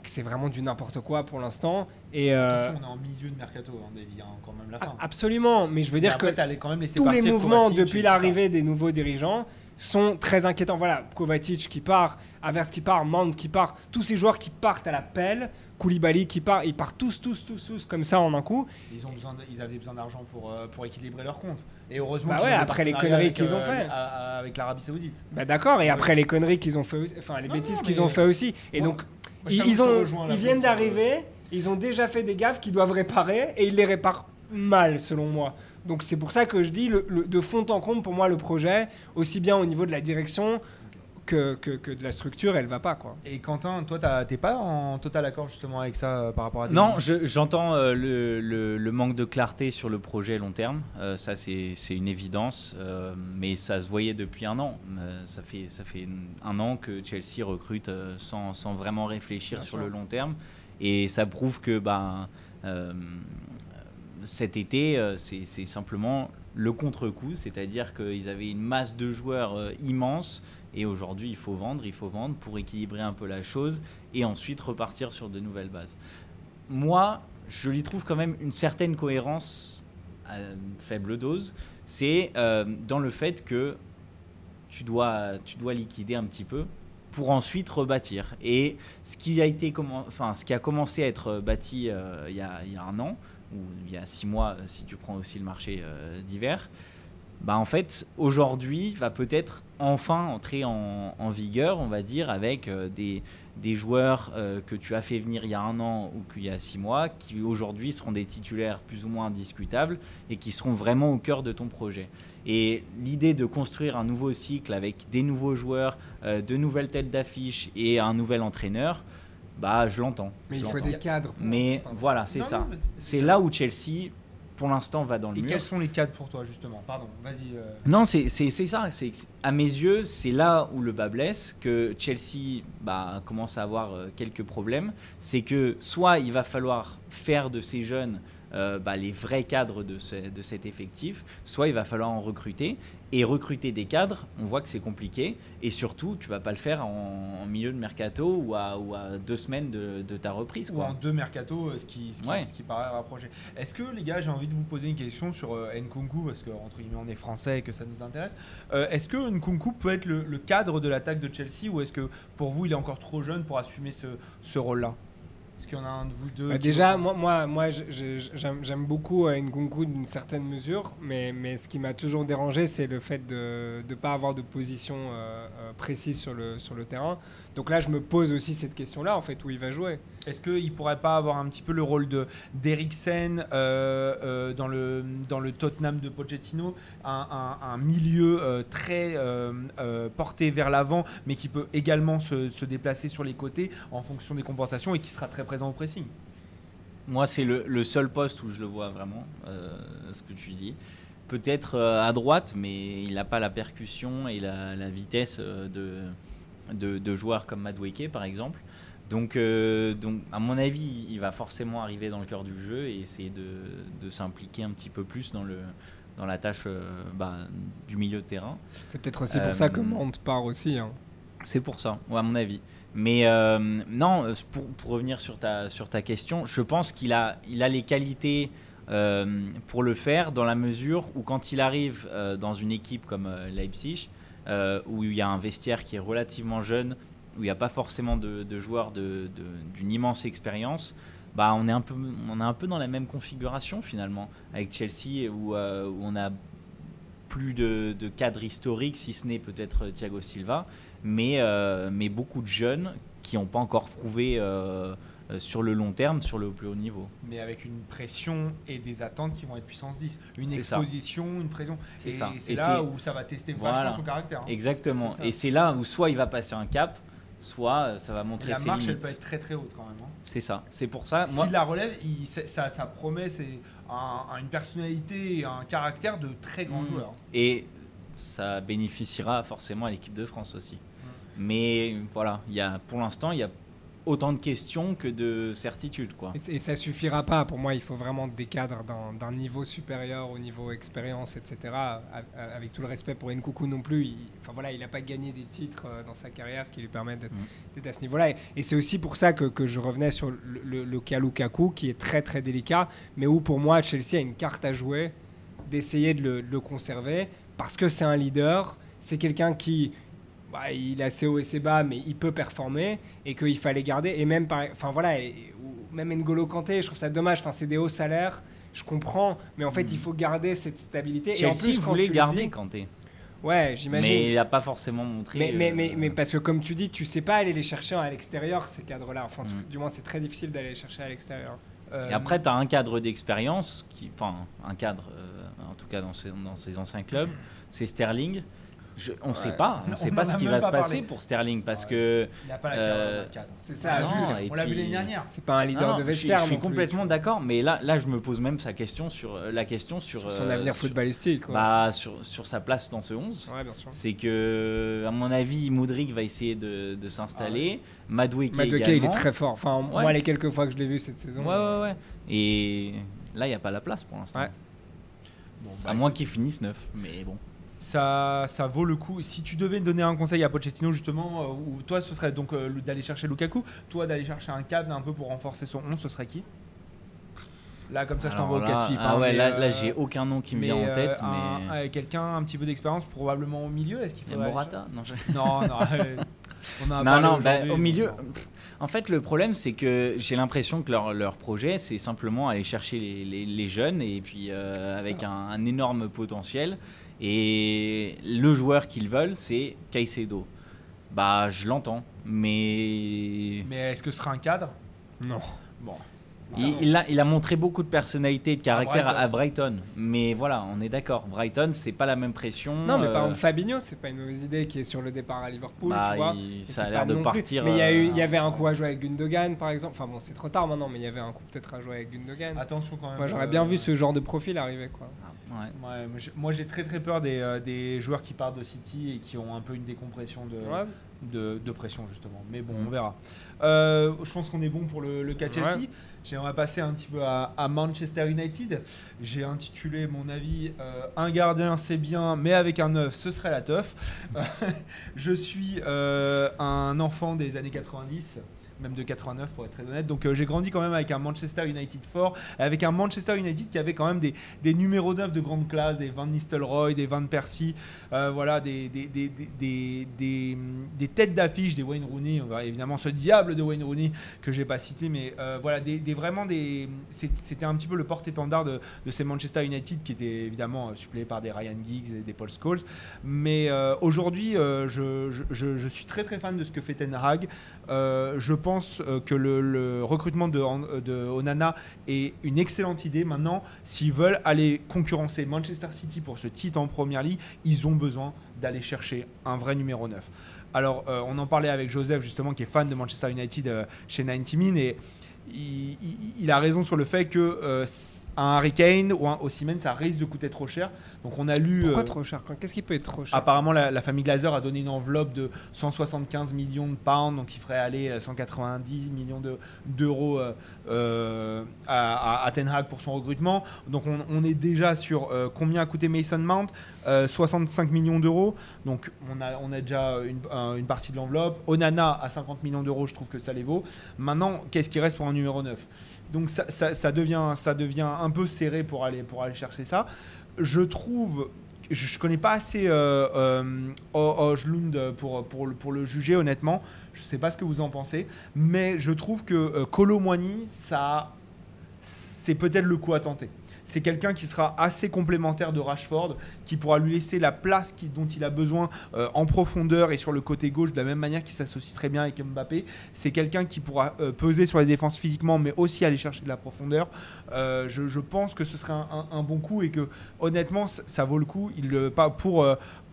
que c'est vraiment du n'importe quoi pour l'instant. Et euh, on est en milieu de mercato, hein, Davy, hein, quand même la fin. a- absolument. Mais je veux Mais dire après, que quand même tous les mouvements Kovacic, depuis l'arrivée des nouveaux dirigeants sont très inquiétants. Voilà, Kovacic qui part, Avers qui part, Mount qui part, tous ces joueurs qui partent à la pelle, Koulibaly qui part, ils partent tous, tous, tous, tous comme ça en un coup. Ils, ont besoin de- ils avaient besoin d'argent pour, euh, pour équilibrer leur compte. Et heureusement Bah ouais, après les conneries qu'ils ont fait. Avec l'Arabie Saoudite. Bah d'accord, et Ouais. après les conneries qu'ils ont fait, aussi- enfin les Non, bêtises qu'ils ont fait aussi. Et Moi- donc Moi, ils, ont, ils viennent pour- d'arriver, ils ont déjà fait des gaffes qu'ils doivent réparer et ils les réparent mal selon moi. Donc c'est pour ça que je dis le, le- de fond en comble pour moi le projet, aussi bien au niveau de la direction que, que, que de la structure, elle va pas quoi. Et Quentin, toi, t'es pas en total accord justement avec ça euh, par rapport à. Non, je- j'entends euh, le, le- le manque de clarté sur le projet long terme. Euh, ça, c'est c'est une évidence. euh, mais ça se voyait depuis un an. Euh, ça, fait, ça fait un an que Chelsea recrute euh, sans, sans vraiment réfléchir Bien sur sûr. le long terme. Et ça prouve que ben, euh, cet été, euh, c'est c'est simplement le contre-coup. C'est-à-dire qu'ils avaient une masse de joueurs euh, immense. Et aujourd'hui, il faut vendre, il faut vendre pour équilibrer un peu la chose et ensuite repartir sur de nouvelles bases. Moi, je lui trouve quand même une certaine cohérence à faible dose. C'est euh, dans le fait que tu dois, tu dois liquider un petit peu pour ensuite rebâtir. Et ce qui a, été enfin, ce qui a commencé à être bâti euh, il, y a, un an, ou il y a six mois si tu prends aussi le marché euh, d'hiver, bah en fait, aujourd'hui, va peut-être enfin entrer en, en vigueur, on va dire, avec euh, des, des joueurs euh, que tu as fait venir il y a un an ou qu'il y a six mois, qui aujourd'hui seront des titulaires plus ou moins indiscutables et qui seront vraiment au cœur de ton projet. Et l'idée de construire un nouveau cycle avec des nouveaux joueurs, euh, de nouvelles têtes d'affiche et un nouvel entraîneur, bah je l'entends. Mais je il faut des cadres. pour Mais voilà, c'est ça. C'est là où Chelsea, pour l'instant, va dans le Et mur. quels sont les cadres pour toi justement? Pardon, vas-y. euh. Non, c'est ça. C'est à mes yeux, c'est là où le bas blesse, que Chelsea bah, commence à avoir euh, quelques problèmes. C'est que soit il va falloir faire de ces jeunes euh, bah, les vrais cadres de, ce- de cet effectif, soit il va falloir en recruter. Et recruter des cadres, on voit que c'est compliqué. Et surtout, tu vas pas le faire en, en milieu de mercato ou à, ou à deux semaines de, de ta reprise. Ou en deux mercato, euh, ce qui, ce qui, Ouais. ce qui paraît rapproché. Est-ce que les gars, j'ai envie de vous poser une question sur euh, Nkunku, parce que entre guillemets on est français et que ça nous intéresse. Euh, est-ce que Nkunku peut être le, le cadre de l'attaque de Chelsea ou est-ce que pour vous il est encore trop jeune pour assumer ce, ce rôle-là? Est-ce qu'il y en a un de vous deux Bah, déjà, moi, moi, moi j'aime beaucoup euh, Nkunku d'une certaine mesure, mais, mais ce qui m'a toujours dérangé, c'est le fait de ne pas avoir de position euh, euh, précise sur le, sur le terrain. Donc là, je me pose aussi cette question-là, en fait, où il va jouer. Est-ce qu'il pourrait pas avoir un petit peu le rôle de d'Eriksen euh, euh, dans, le, dans le Tottenham de Pochettino, un, milieu euh, très porté vers l'avant, mais qui peut également se, se déplacer sur les côtés en fonction des compensations et qui sera très présent au pressing? Moi, c'est le, le seul poste où je le vois vraiment, ce que tu dis. Peut-être à droite, mais il n'a pas la percussion et la, vitesse de, de, de joueurs comme Madueke, par exemple. Donc, euh, donc, à mon avis, il va forcément arriver dans le cœur du jeu et essayer de, de s'impliquer un petit peu plus dans, le, dans la tâche euh, bah, du milieu de terrain. C'est peut-être aussi pour Euh, ça que Mante part aussi. hein. C'est pour ça, ouais, à mon avis. Mais euh, non, euh, pour, pour revenir sur ta, sur ta question, je pense qu'il a, il a les qualités euh, pour le faire dans la mesure où quand il arrive euh, dans une équipe comme euh, Leipzig, euh, où il y a un vestiaire qui est relativement jeune, où il n'y a pas forcément de, joueurs d'une immense expérience, bah, on, est un peu, on est un peu dans la même configuration finalement avec Chelsea où, euh, où on a plus de, de cadres historiques, si ce n'est peut-être Thiago Silva, mais, euh, mais beaucoup de jeunes qui n'ont pas encore prouvé sur le long terme, sur le plus haut niveau. Mais avec une pression et des attentes qui vont être puissance 10. Une ça. exposition, une pression. C'est Et ça. c'est Et là c'est- où ça va tester Voilà. vachement son caractère. hein. Exactement. Et c'est là où soit il va passer un cap, soit euh, ça va montrer La ses marche, elle limites. peut être très très haute quand même. hein. C'est ça. C'est pour ça. S'il la relève, il- ça, ça promet c'est un- un- une personnalité et un caractère de très grands Mm. joueurs. Et ça bénéficiera forcément à l'équipe de France aussi. Mm. Mais voilà, il y a, pour l'instant, il y a autant de questions que de certitudes. Quoi. Et, ça suffira pas. Pour moi, il faut vraiment des cadres d'un niveau supérieur au niveau expérience, etc. Avec tout le respect pour Nkoukou non plus. Il, enfin voilà, il n'a pas gagné des titres euh, dans sa carrière qui lui permettent d'être Mm. à ce niveau-là. Et, et c'est aussi pour ça que, que je revenais sur le, le, le cas Lukaku, qui est très très délicat, mais où pour moi Chelsea a une carte à jouer d'essayer de le conserver parce que c'est un leader, c'est quelqu'un qui bah, il est assez haut et assez bas, mais il peut performer et qu'il fallait garder. Et même, enfin voilà, et- même N'Golo Kanté, je trouve ça dommage. Enfin, c'est des hauts salaires, je comprends, mais en fait, il faut garder cette stabilité. et en plus, quand voulait tu garder dis- Kanté. ouais, Mais j'imagine. il n'a pas forcément montré. Mais, mais, euh, mais, mais parce que comme tu dis, tu sais pas aller les chercher à l'extérieur, ces cadres-là. Enfin, en tout- Mm. du moins, c'est très difficile d'aller les chercher à l'extérieur. Euh, Et après, tu as un cadre d'expérience, qui, enfin, un cadre, euh, en tout cas dans ses, dans ses anciens clubs, c'est Sterling. Je- on ne sait Ouais. pas, on [laughs] On sait pas a ce qui va se pas passer parlé. pour Sterling parce Ouais, que il n'a pas la euh. C'est ça, Ah non, et On l'a vu l'année dernière. C'est pas un leader Non, de vestiaire. Je suis complètement d'accord, mais là, là, je me pose même sa question sur euh, la question sur, Sur son euh, avenir sur- footballistique. quoi. bah, sur, sur sa place dans ce 11. ouais, bien sûr. C'est que, à mon avis, Moudric va essayer de, de s'installer. Madueke, également. il est très fort. Enfin, moi, Ouais. les quelques fois que je l'ai vu cette saison. Ouais, ouais, ouais. Et là, il n'y a pas la place pour l'instant. Ouais. Bon, À bah, moins qu'il finisse neuf. Mais bon. Ça, ça vaut le coup. Si tu devais donner un conseil à Pochettino, justement, euh, ou toi, ce serait donc euh, d'aller chercher Lukaku, toi, d'aller chercher un cadre un peu pour renforcer son 11, ce serait qui? Là, comme ça, je t'envoie au casse-pipe. Ah hein, ouais, là, là euh, j'ai aucun nom qui me vient en tête. mais... Quelqu'un un petit peu d'expérience, probablement au milieu. Est-ce qu'il faudrait Morata Non, je- Non, non. [laughs] on en a non, non, bah, au milieu. En fait, le problème, c'est que j'ai l'impression que leur, leur projet, c'est simplement aller chercher les, les- les jeunes et puis euh, avec un, un énorme potentiel. Et le joueur qu'ils veulent, c'est Caicedo. Bah, je l'entends, mais Mais est-ce que ce sera un cadre? Non. Bon. Il, il a, il a montré beaucoup de personnalité et de caractère Brighton. à, Brighton. Mais voilà, on est d'accord. Brighton, c'est pas la même pression. Non, mais par euh, exemple, Fabinho, c'est pas une mauvaise idée qui est sur le départ à Liverpool, bah, tu vois. il- ça a l'air de plus- partir. Mais il y, a eu- euh, il y avait un coup à jouer avec Gundogan, par exemple. Enfin bon, c'est trop tard maintenant, mais il y avait un coup peut-être à jouer avec Gundogan. Attention quand même. Moi, j'aurais euh, bien vu ce genre de profil arriver, quoi. ouais. Ouais, moi, j'ai- moi j'ai très très peur des, euh, des joueurs qui partent de City et qui ont un peu une décompression de, Ouais. De, de pression justement. Mais bon, Mhm. on verra. Euh, je pense qu'on est bon pour le, le cas Chelsea. Ouais. J'aimerais passer un petit peu à, à Manchester United. J'ai intitulé mon avis euh, Un gardien c'est bien, mais avec un neuf, ce serait la teuf. [laughs] je suis euh, un enfant des années 90 même de 89 pour être très honnête. Donc euh, j'ai grandi quand même avec un Manchester United fort, avec un Manchester United qui avait quand même des, des numéros 9 de grande classe, des Van Nistelrooy, des Van Persie, euh, voilà, des, des, des, des, têtes d'affiche, des Wayne Rooney, évidemment ce diable de Wayne Rooney que j'ai pas cité, mais euh, voilà, des, vraiment des, c'était un petit peu le porte-étendard de, de ces Manchester United qui étaient évidemment suppléés par des Ryan Giggs et des Paul Scholes. Mais aujourd'hui, je, je- suis très très fan de ce que fait Ten Hag. Je pense euh, que le, recrutement de, de Onana est une excellente idée. Maintenant, s'ils veulent aller concurrencer Manchester City pour ce titre en Première Ligue, ils ont besoin d'aller chercher un vrai numéro 9. Alors, euh, on en parlait avec Joseph, justement, qui est fan de Manchester United euh, chez 90 Min, et il, il- il a raison sur le fait que euh, un Harry Kane ou un Osimhen, ça risque de coûter trop cher. Donc, on a lu. Pourquoi euh, trop cher Qu'est-ce qui peut être trop cher? Apparemment, la, la famille Glazer a donné une enveloppe de 175 millions de pounds, donc il ferait aller euh, 190 millions de- d'euros euh, euh, à, à- Ten Hag pour son recrutement. Donc on, on est déjà sur euh, combien a coûté Mason Mount? Euh, 65 millions d'euros. Donc on a, on a déjà une, un- une partie de l'enveloppe. Onana à 50 millions d'euros, je trouve que ça les vaut. Maintenant, qu'est-ce qui reste pour un numéro 9 Donc ça, ça- devient, ça devient un peu serré pour aller, pour aller chercher ça. Je trouve je, je connais pas assez euh, euh, pour, pour, pour le juger, honnêtement. Je sais pas ce que vous en pensez. Mais je trouve que euh, Kolo Muani, ça, c'est peut-être le coup à tenter. C'est quelqu'un qui sera assez complémentaire de Rashford, qui pourra lui laisser la place dont il a besoin euh, en profondeur et sur le côté gauche, de la même manière qu'il s'associe très bien avec Mbappé. C'est quelqu'un qui pourra euh, peser sur les défenses physiquement, mais aussi aller chercher de la profondeur. Euh, je, pense que ce serait un, bon coup et que honnêtement, ça, vaut le coup. Pas pour,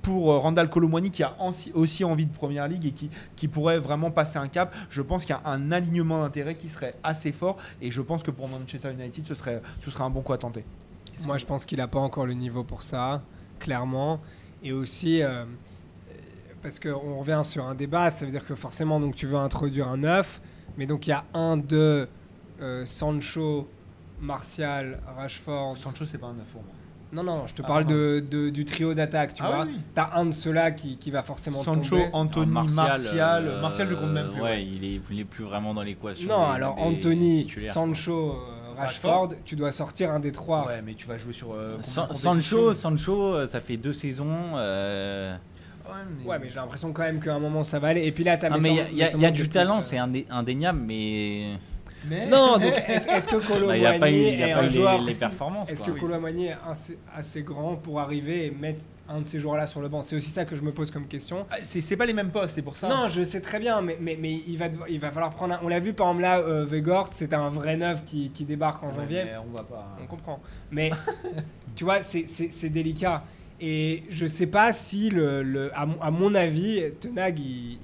pour euh, Randall Colomwani qui a ansi- aussi envie de Première Ligue et qui, qui pourrait vraiment passer un cap. Je pense qu'il y a un alignement d'intérêt qui serait assez fort et je pense que pour Manchester United, ce serait, ce serait un bon coup à tenter. Moi, je pense qu'il n'a pas encore le niveau pour ça, clairement. Et aussi, euh, parce qu'on revient sur un débat, ça veut dire que forcément, donc, tu veux introduire un neuf, mais donc il y a un, deux, euh, Sancho, Martial, Rashford. Sancho, c'est pas un neuf pour moi. Non, non, je te Ah, parle de, de- du trio d'attaque, tu Ah vois. oui. T'as un de ceux-là qui, qui va forcément Sancho, tomber. Anthony, Alors, Martial. euh, Martial, je compte même plus. Ouais, ouais. il, est, il est plus vraiment dans l'équation. Non, des- alors des Anthony, Sancho, euh, Rashford, tu dois sortir un des trois. Ouais, mais tu vas jouer sur. euh. San- Sancho, Sancho, ça fait deux saisons. euh, Ouais, mais- Ouais, mais j'ai l'impression quand même qu'à un moment ça va aller. Et puis là, t'as Ah, mis mais il y a- y, y du talent, c'est indé- indéniable, mais Mais- Non, donc [laughs] est-ce est-ce que Kolo bah, est pas un eu joueur les, les performances. Est-ce que est assez, assez grand pour arriver et mettre un de ces joueurs-là sur le banc? C'est aussi ça que je me pose comme question. Ah, C'est c'est pas les mêmes postes, c'est pour ça. Non, je sais très bien, mais, mais, mais il, va devoir- il va falloir prendre un... On l'a vu par exemple là, euh, Vegor, c'était un vrai neuf qui, qui débarque en Ouais, janvier. mais on va pas. On comprend. Mais [laughs] tu vois, c'est- c'est c'est délicat. Et je sais pas si, le, le- à, mon- à mon avis, Tenag, il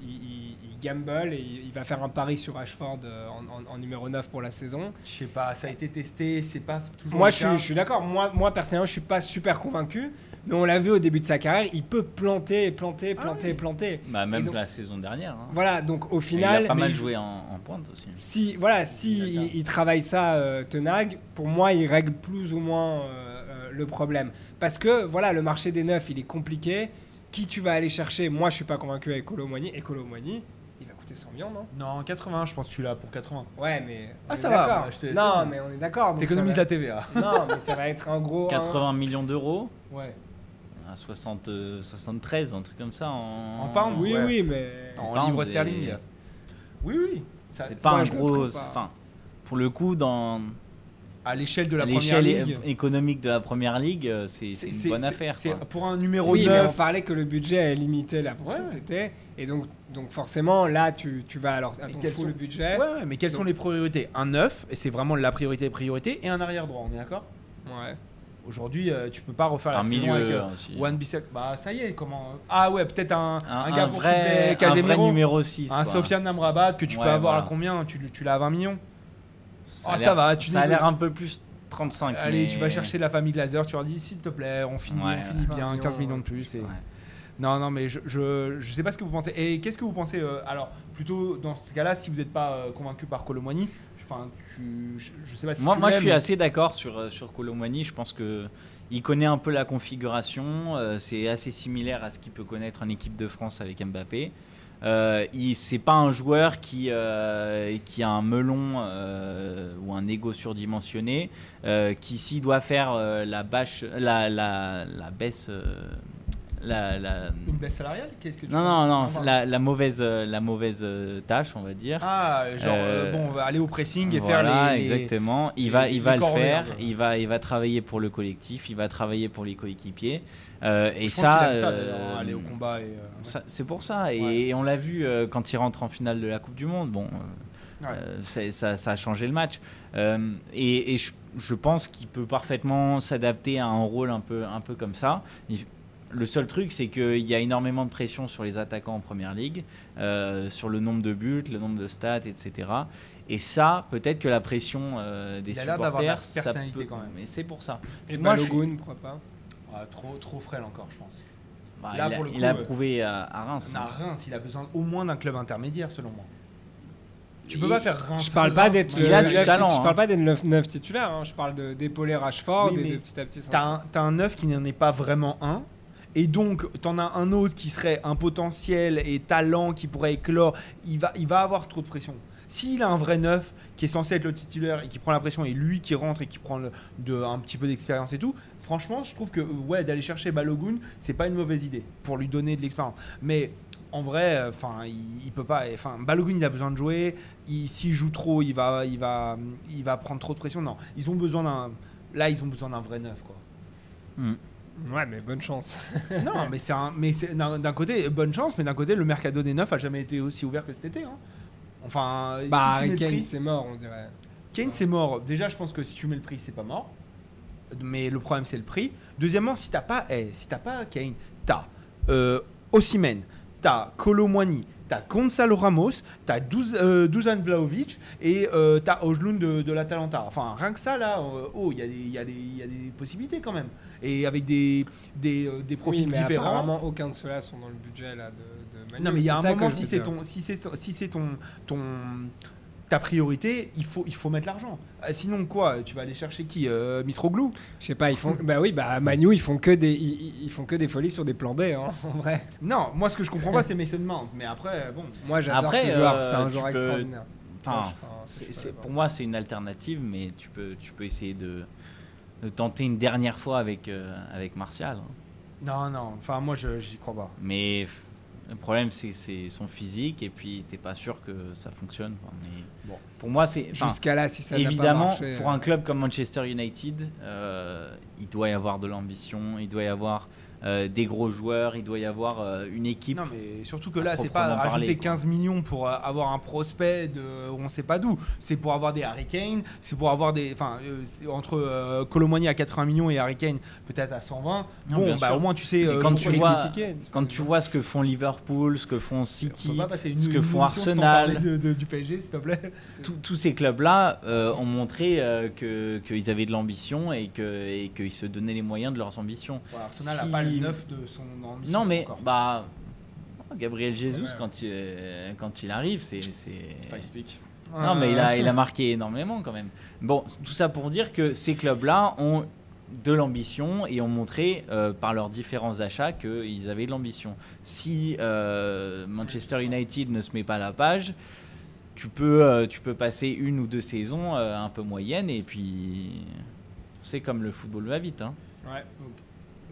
gamble et il, va faire un pari sur Ashford euh, en, en- en numéro 9 pour la saison. Je sais pas, ça a été testé, c'est pas toujours. Moi, le je suis, cas. je suis d'accord. Moi, moi, personnellement, je suis pas super convaincu. Mais on l'a vu au début de sa carrière, il peut planter, planter, Ah planter, oui. planter. Bah, même donc- la saison dernière. hein. Voilà, donc au Et final. il a pas mal joué en, en pointe aussi. Si, voilà, si il, il travaille ça, euh, Tenag, pour moi, il règle plus ou moins euh, euh, le problème. Parce que, voilà, le marché des neufs, il est compliqué. Qui tu vas aller chercher? Moi, je suis pas convaincu avec Colomboigny. Et Colomboigny, il va coûter 100 millions, non Non, 80, je pense que tu l'as pour 80. Ouais, mais. Ah, ça va, Non, mais on est d'accord. donc T'économises ça la TVA. va- Non, mais ça va être un gros. un- 80 millions d'euros Ouais. à 60, euh, 73, un truc comme ça. En, En pound Oui, Ouais. oui, mais. En pounds livres et- sterling. Oui, oui. C'est pas un gros. Enfin, pour le coup, dans à l'échelle de à la première ligue. économique de la première ligue, euh, c'est c'est une bonne affaire. C'est quoi. pour un numéro Oui, mais on 9. parlait que le budget est limité là pour Ouais, cet été. Et donc, donc forcément, là, tu, tu vas alors à ton full sont- budget. Ouais, ouais, mais quelles sont les priorités? Un 9, et c'est vraiment la priorité des priorités, et un arrière droit, on est d'accord? Ouais. Aujourd'hui, euh, tu peux pas refaire la Un saison milieu avec euh, Bissek. Bah, ça y est, comment? Ah ouais, peut-être un, Un, un gars un pour vrai, un vrai numéro 6. Un Sofiane Amrabat que tu Ouais, peux avoir voilà. à combien? Tu, tu l'as à 20 millions Ça, Ah, ça va, tu ça a l'air un peu plus 35. Allez, mais- tu vas chercher la famille Glazer, tu leur dis s'il te plaît, on finit, Ouais, on finit ouais. bien, 20 15 millions de plus. et- Ouais. Non, non, mais je, je, je sais pas ce que vous pensez. Et qu'est-ce que vous pensez euh, Alors, plutôt dans ce cas-là, si vous n'êtes pas euh, convaincu par Colomwani, enfin, tu, je, je sais pas si Moi, tu moi je suis mais- assez d'accord sur, euh, sur Colomwani. Je pense que il connaît un peu la configuration. euh, c'est assez similaire à ce qu'il peut connaître en équipe de France avec Mbappé. Euh, c'est pas un joueur qui, euh, qui a un melon euh, ou un ego surdimensionné, euh, qui s'il doit faire la, la, la, la baisse, la, la- Une baisse salariale Qu'est-ce que tu non non non, la, la mauvaise euh, la mauvaise euh, tâche on va dire. Ah, genre, euh, bon, on va aller au pressing et Voilà, faire les. exactement. Il les- va, il va le faire. Il va, il va travailler pour le collectif. Il va travailler pour les coéquipiers. Euh, et Je ça, ça, euh, d'ailleurs, aller au combat. C'est pour ça. Et, Ouais. et on l'a vu quand il rentre en finale de la Coupe du Monde. Bon, Ouais. euh, ça, ça a changé le match. Euh, et et je, je pense qu'il peut parfaitement s'adapter à un rôle un peu, un peu comme ça. Il- le seul truc, c'est qu'il y a énormément de pression sur les attaquants en première ligue, euh, sur le nombre de buts, le nombre de stats, etc. Et ça, peut-être que la pression euh, des Il a l'air d'avoir de la supporters, ça personnalité peut- quand même. Mais c'est pour ça. Et Moi, je suis- Balogun, pourquoi pas Ah, trop, trop frêle encore, je pense. bah, Là, il a, pour le il coup, a euh, prouvé à, à Reims. Non, Reims, il a besoin au moins d'un club intermédiaire, selon moi. Tu peux Il- pas faire Reims. Je parle pas d'être Il a le du talent, Je hein. parle pas d'être neuf, neuf titulaire. hein. Je parle de d'épauler Rashford Oui, et de petit à petit. T'as un, t'as un neuf qui n'en est pas vraiment un. Et donc, t'en as un autre qui serait un potentiel et talent qui pourrait éclore. Il va, il va avoir trop de pression. S'il a un vrai neuf qui est censé être le titulaire et qui prend la pression et lui qui rentre et qui prend un petit peu d'expérience et tout, franchement, je trouve que ouais, d'aller chercher Balogun, c'est pas une mauvaise idée pour lui donner de l'expérience. Mais en vrai, enfin, il, peut pas. Enfin, Balogun, il a besoin de jouer. Il- S'il joue trop, il va, il va, il va prendre trop de pression. Non, ils ont besoin d'un. Là, ils ont besoin d'un vrai neuf, quoi. Hmm. Ouais, mais bonne chance. [laughs] non, mais c'est un, mais c'est d'un d'un côté bonne chance, mais d'un côté le mercato des neufs a jamais été aussi ouvert que cet été. hein. Enfin, si bah, tu mets Harry le Kane, prix- c'est mort, on dirait. Kane, c'est mort. Déjà, je pense que si tu mets le prix, c'est pas mort. Mais le problème, c'est le prix. Deuxièmement, si t'as pas, eh, si t'as pas Kane, t'as euh, Osimhen, t'as Colomwani, t'as Gonzalo Ramos, t'as Duz- euh, Dusan Vlahovic et euh, t'as Ojlund de, de l'Atalanta. Enfin, rien que ça, là, euh, oh, il y, a des- il y, y a des possibilités quand même. Et avec des, des, euh, des profils oui, mais différents. apparemment, aucun de ceux-là sont dans le budget là, de, de Manu. Non, mais il y a un moment, si c'est ton, si ton- si ton, ta priorité, il faut, il faut mettre l'argent. Euh, Sinon quoi, tu vas aller chercher qui euh, Mitroglou? Je sais pas, ils font. Bah oui, bah Manu, ils font que des, ils, ils- font que des folies sur des plans B, hein, [laughs] en vrai. Non, moi ce que je comprends pas, c'est Mason Mount. Mais après, bon. Moi, j'adore Après, ce joueur, euh, c'est un joueur peux- extraordinaire. Enfin, pour moi, c'est une alternative, mais tu peux, tu peux essayer de, de tenter une dernière fois avec, euh, avec Martial. hein. Non, non. Enfin, moi, je j'y crois pas. Mais le problème, c'est son physique, et puis t'es pas sûr que ça fonctionne. quoi. Mais Bon. Pour moi, c'est. Jusqu'à là, si ça n'a pas Évidemment, marché, pour euh, un club comme Manchester United, euh, il doit y avoir de l'ambition, il doit y avoir euh, des gros joueurs, il doit y avoir euh, une équipe. Non, mais surtout que là, c'est pas rajouter parler, quoi. 15 millions pour euh, avoir un prospect de on sait pas d'où. C'est pour avoir des Harry Kane, c'est pour avoir des. Enfin, euh, entre euh, Colomani à 80 millions et Harry Kane peut-être à 120. Non, bon, bah au moins tu sais. Euh, quand tu vois-. Quand tu vois ce que font Liverpool, ce que font On City, une- ce que une font Arsenal, de- de- du PSG, s'il te plaît. tous- tous ces clubs-là euh, ont montré euh, que qu'ils avaient de l'ambition et que et qu'ils se donnaient les moyens de leurs ambitions. Arsenal Si- n'a pas le neuf de son ambition. Non, mais encore. bah Gabriel Jesus Ouais. quand il quand il arrive, c'est. Non, mais il a, Euh, il a marqué énormément quand même. Bon, tout ça pour dire que ces clubs-là ont de l'ambition et ont montré euh, par leurs différents achats qu'ils avaient de l'ambition. Si euh, Manchester United ne se met pas à la page, tu peux, euh, tu peux passer une ou deux saisons euh, un peu moyennes et puis c'est comme le football va vite. Hein. Ouais.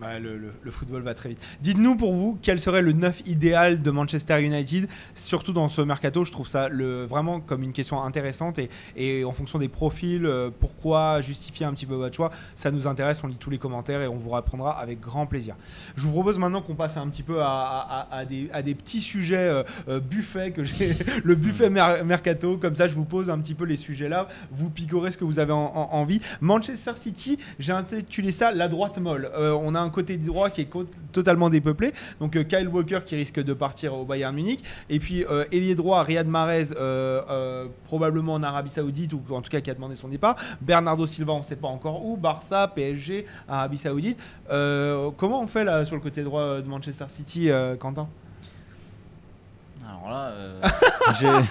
Bah, le, football va très vite. Dites-nous pour vous quel serait le neuf idéal de Manchester United, surtout dans ce mercato. Je trouve ça vraiment comme une question intéressante et, en fonction des profils, euh, pourquoi justifier un petit peu votre choix, ça nous intéresse. On lit tous les commentaires et on vous répondra avec grand plaisir. Je vous propose maintenant qu'on passe un petit peu à, des, petits sujets euh, euh, j'ai, [laughs] le buffet mer- mercato. Comme ça, je vous pose un petit peu les sujets là. Vous picorez ce que vous avez en- en- envie. Manchester City, j'ai intitulé ça la droite molle. Euh, on a un côté droit qui est totalement dépeuplé. Donc euh, Kyle Walker qui risque de partir au Bayern Munich. Et puis euh, ailier droit, Riyad Mahrez, euh, euh, probablement en Arabie Saoudite ou en tout cas qui a demandé son départ. Bernardo Silva, on ne sait pas encore où. Barça, PSG, Arabie Saoudite. Euh, comment on fait là sur le côté droit de Manchester City, euh, Quentin? Alors là, euh, [laughs] je-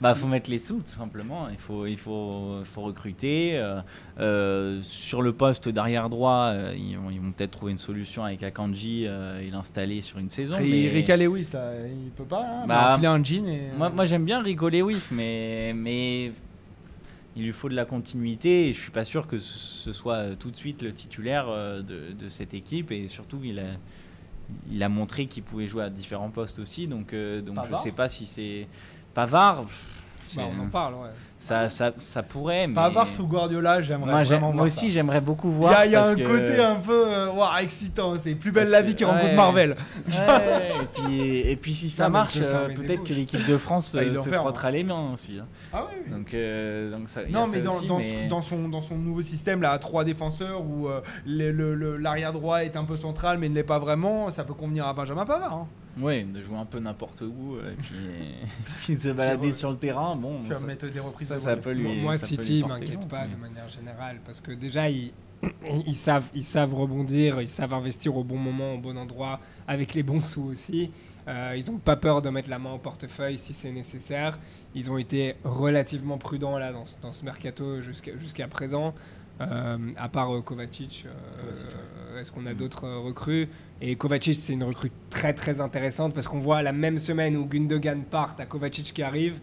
bah, faut mettre les sous tout simplement. Il faut, il faut, faut recruter. euh, euh, sur le poste d'arrière droit, euh, ils vont, vont peut-être trouver une solution avec Akanji euh, et l'installer sur une saison. mais- Rika Lewis, là, il peut pas là, Bah, un jean et... Moi, moi, j'aime bien Rico Lewis, mais, mais il lui faut de la continuité et je suis pas sûr que ce soit tout de suite le titulaire de, de cette équipe et surtout il a, il a montré qu'il pouvait jouer à différents postes aussi donc, euh, donc je Pavard sais pas si c'est Pavard. Bah, on en parle, ouais. ça, ça, ça pourrait, mais Pavard sous Guardiola, j'aimerais moi, vraiment aussi j'aimerais beaucoup Il y voir. a, il y a un que- côté un peu euh, excitant, c'est plus belle Parce la vie qui rencontre ouais. Marvel. Ouais, [laughs] et, puis, et puis si ça Non, marche, euh, peut-être que l'équipe de France [laughs] Ah, euh, se faire, frottera les mains aussi. hein. Ah oui, oui. Donc, euh, donc ça, y Non, a mais ça dans, aussi, dans, mais- dans son, dans son nouveau système là, à trois défenseurs où l'arrière droit est un peu central mais ne l'est pas vraiment, ça peut convenir à Benjamin Pavard. hein. Ouais, de jouer un peu n'importe où euh, et puis, [laughs] puis de se balader sur le terrain. Bon, ça- mettre des reprises ça, ça peut lui. Moi, ça City, m'inquiète pas mais- de manière générale parce que déjà, ils, ils, savent, ils savent rebondir, ils savent investir au bon moment, au bon endroit, avec les bons sous aussi. Euh, ils n'ont pas peur de mettre la main au portefeuille si c'est nécessaire. Ils ont été relativement prudents là dans, ce- dans ce mercato jusqu'à jusqu'à présent. Euh, à part euh, Kovacic, euh, Kovacic, ouais. est-ce qu'on a Mm. d'autres recrues? Et Kovacic, c'est une recrue très très intéressante parce qu'on voit la même semaine où Gundogan part, à Kovacic qui arrive.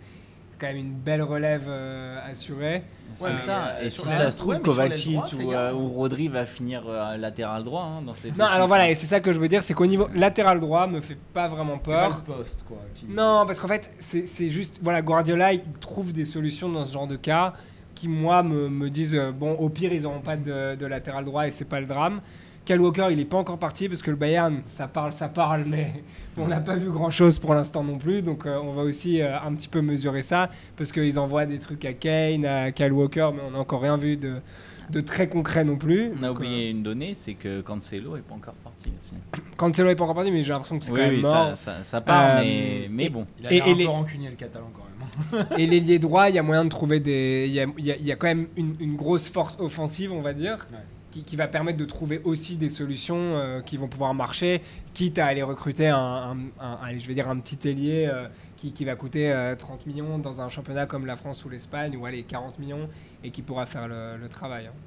Quand même une belle relève euh, assurée. C'est ça. euh, Et si ça se trouve, ouais, Kovacic ou, euh, ou Rodri va finir euh, latéral droit hein, dans cette Non, équipe. alors voilà, et c'est ça que je veux dire, c'est qu'au niveau latéral droit, me fait pas vraiment C'est pas peur. le poste, quoi. qui- Non, parce qu'en fait, c'est juste. Voilà, Guardiola, il trouve des solutions dans ce genre de cas qui, moi, me, me disent bon, au pire, ils n'auront pas de, de latéral droit et c'est pas le drame. Kyle Walker, il est pas encore parti parce que le Bayern, ça parle, ça parle, mais on n'a pas vu grand chose pour l'instant non plus. Donc, euh, on va aussi euh, un petit peu mesurer ça parce qu'ils envoient des trucs à Kane, à Kyle Walker, mais on n'a encore rien vu de, de très concret non plus. On a Donc, oublié une donnée, c'est que Cancelo est pas encore parti aussi. euh, Cancelo est pas encore parti, mais j'ai l'impression que c'est Oui, quand même oui, mort. ça, ça, ça part, Euh, mais, mais bon. Il a Et- et un les- peu rancunier, le catalan, quand même. [laughs] Et l'ailier droit, il y a moyen de trouver des. Il y a, il y a- il y a quand même une, une grosse force offensive, on va dire, Ouais. Qui, va permettre de trouver aussi des solutions euh, qui vont pouvoir marcher, quitte à aller recruter un, je vais dire un petit ailier euh, qui, va coûter euh, 30 millions dans un championnat comme la France ou l'Espagne, ou allez, 40 millions, et qui pourra faire le, le travail. hein.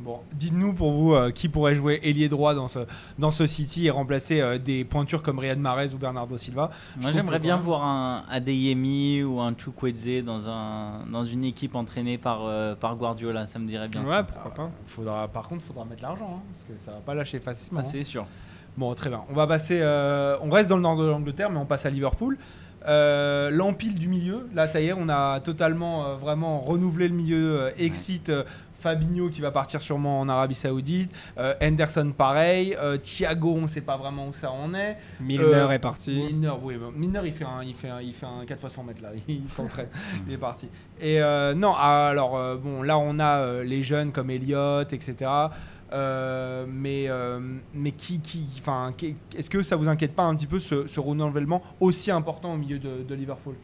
Bon, dites-nous pour vous euh, qui pourrait jouer ailier droit dans ce, dans ce City et remplacer euh, des pointures comme Riyad Mahrez ou Bernardo Silva? Moi, j'aimerais bien voir un Adeyemi ou un Chukwueze dans, un, dans une équipe entraînée par, euh, par Guardiola. Ça me dirait bien. Ouais, ça. pourquoi pas. Faudra, par contre, il faudra mettre l'argent, hein, parce que ça va pas lâcher facilement. Hein. c'est sûr. Bon, très bien. On va passer. on reste dans le nord de l'Angleterre, mais on passe à Liverpool. Euh, L'empile du milieu, là, ça y est, on a totalement euh, vraiment renouvelé le milieu. euh, exit Fabinho qui va partir sûrement en Arabie Saoudite. euh, Henderson, pareil. euh, Thiago, on ne sait pas vraiment où ça en est. Milner Euh, est parti. Milner, oui, Milner, il fait un, il fait un, il fait un 4 fois 100 mètres là, [laughs] il s'entraîne, il est parti. Et non, alors bon, là on a les jeunes comme Elliott, etc. Euh, mais euh, mais qui, qui, enfin, est-ce que ça vous inquiète pas un petit peu ce, ce renouvellement aussi important au milieu de, de Liverpool?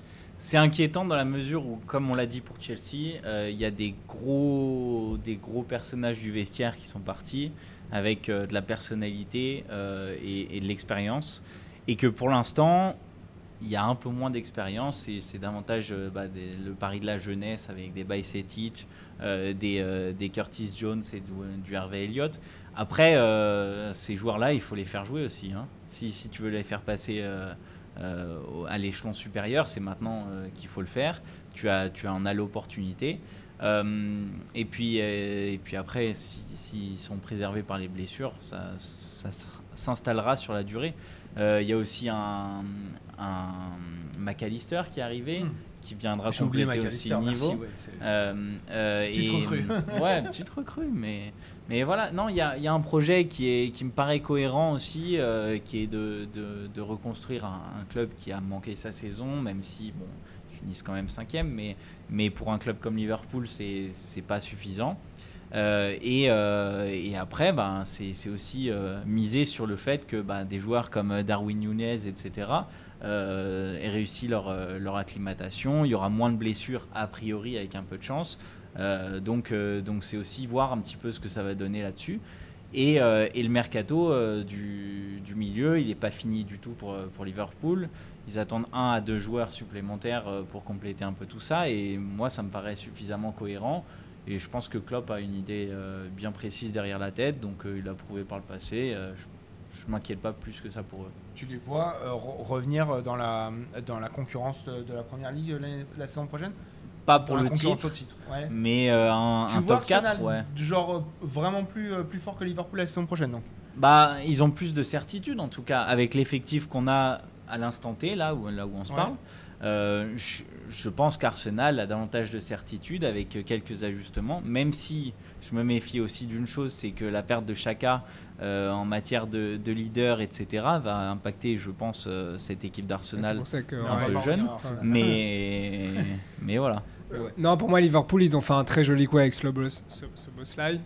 C'est inquiétant dans la mesure où, comme on l'a dit pour Chelsea, euh, il y a des gros, des gros personnages du vestiaire qui sont partis avec euh, de la personnalité euh, et, de l'expérience. Et que pour l'instant, il y a un peu moins d'expérience et c'est davantage bah, le pari de la jeunesse avec des Bajcetic, des, Curtis Jones et du, Hervé Elliott. Après, ces joueurs-là, il faut les faire jouer aussi. hein. Si tu veux les faire passer euh, à l'échelon supérieur, c'est maintenant euh, qu'il faut le faire. Tu, as, tu en as l'opportunité. Euh, et, puis, euh, et puis après, si- s'ils sont préservés par les blessures, ça, ça s'installera sur la durée. Il y a aussi un, un McAllister qui est arrivé, Hmm. qui viendra compléter aussi le niveau. merci, ouais, c'est- Euh, euh, Petite et- recrue. [laughs] ouais, petite recrue, mais, mais voilà, non, il y a, un projet qui, me paraît cohérent aussi, euh, qui est de, reconstruire un, club qui a manqué sa saison, même si, bon, ils finissent quand même cinquième, mais, pour un club comme Liverpool, c'est c'est pas suffisant. Euh, et, euh, et après, ben, c'est aussi miser sur le fait que ben, des joueurs comme Darwin Nunez, etc., aient réussi leur acclimatation. Il y aura moins de blessures, a priori, avec un peu de chance. Euh, donc euh, donc c'est aussi voir un petit peu ce que ça va donner là-dessus. Et, euh, le mercato du, milieu, il n'est pas fini du tout pour, Liverpool. Ils attendent un à deux joueurs supplémentaires pour compléter un peu tout ça. Et moi, ça me paraît suffisamment cohérent. Et je pense que Klopp a une idée bien précise derrière la tête. Donc il a prouvé par le passé. Je ne m'inquiète pas plus que ça pour eux. Tu les vois re- revenir dans la, dans la concurrence de, la première ligue la saison prochaine? Pas pour le titre, au titre. Ouais. mais euh, un, Tu un vois top 4, Arsenal, ouais. genre euh, vraiment plus, euh, plus fort que Liverpool la saison prochaine, non? Bah, ils ont plus de certitude en tout cas avec l'effectif qu'on a à l'instant T là où là où on se Ouais. parle. Euh, je, je pense qu'Arsenal a davantage de certitude avec quelques ajustements, même si je me méfie aussi d'une chose, c'est que la perte de Chaka euh, en matière de, de leader, etc., va impacter, je pense, euh, cette équipe C'est d'Arsenal. pour ça que. Mais un peu jeune. Mais, mais voilà. Non, pour moi, Liverpool, ils ont fait un très joli coup avec Slobos, Soboslai.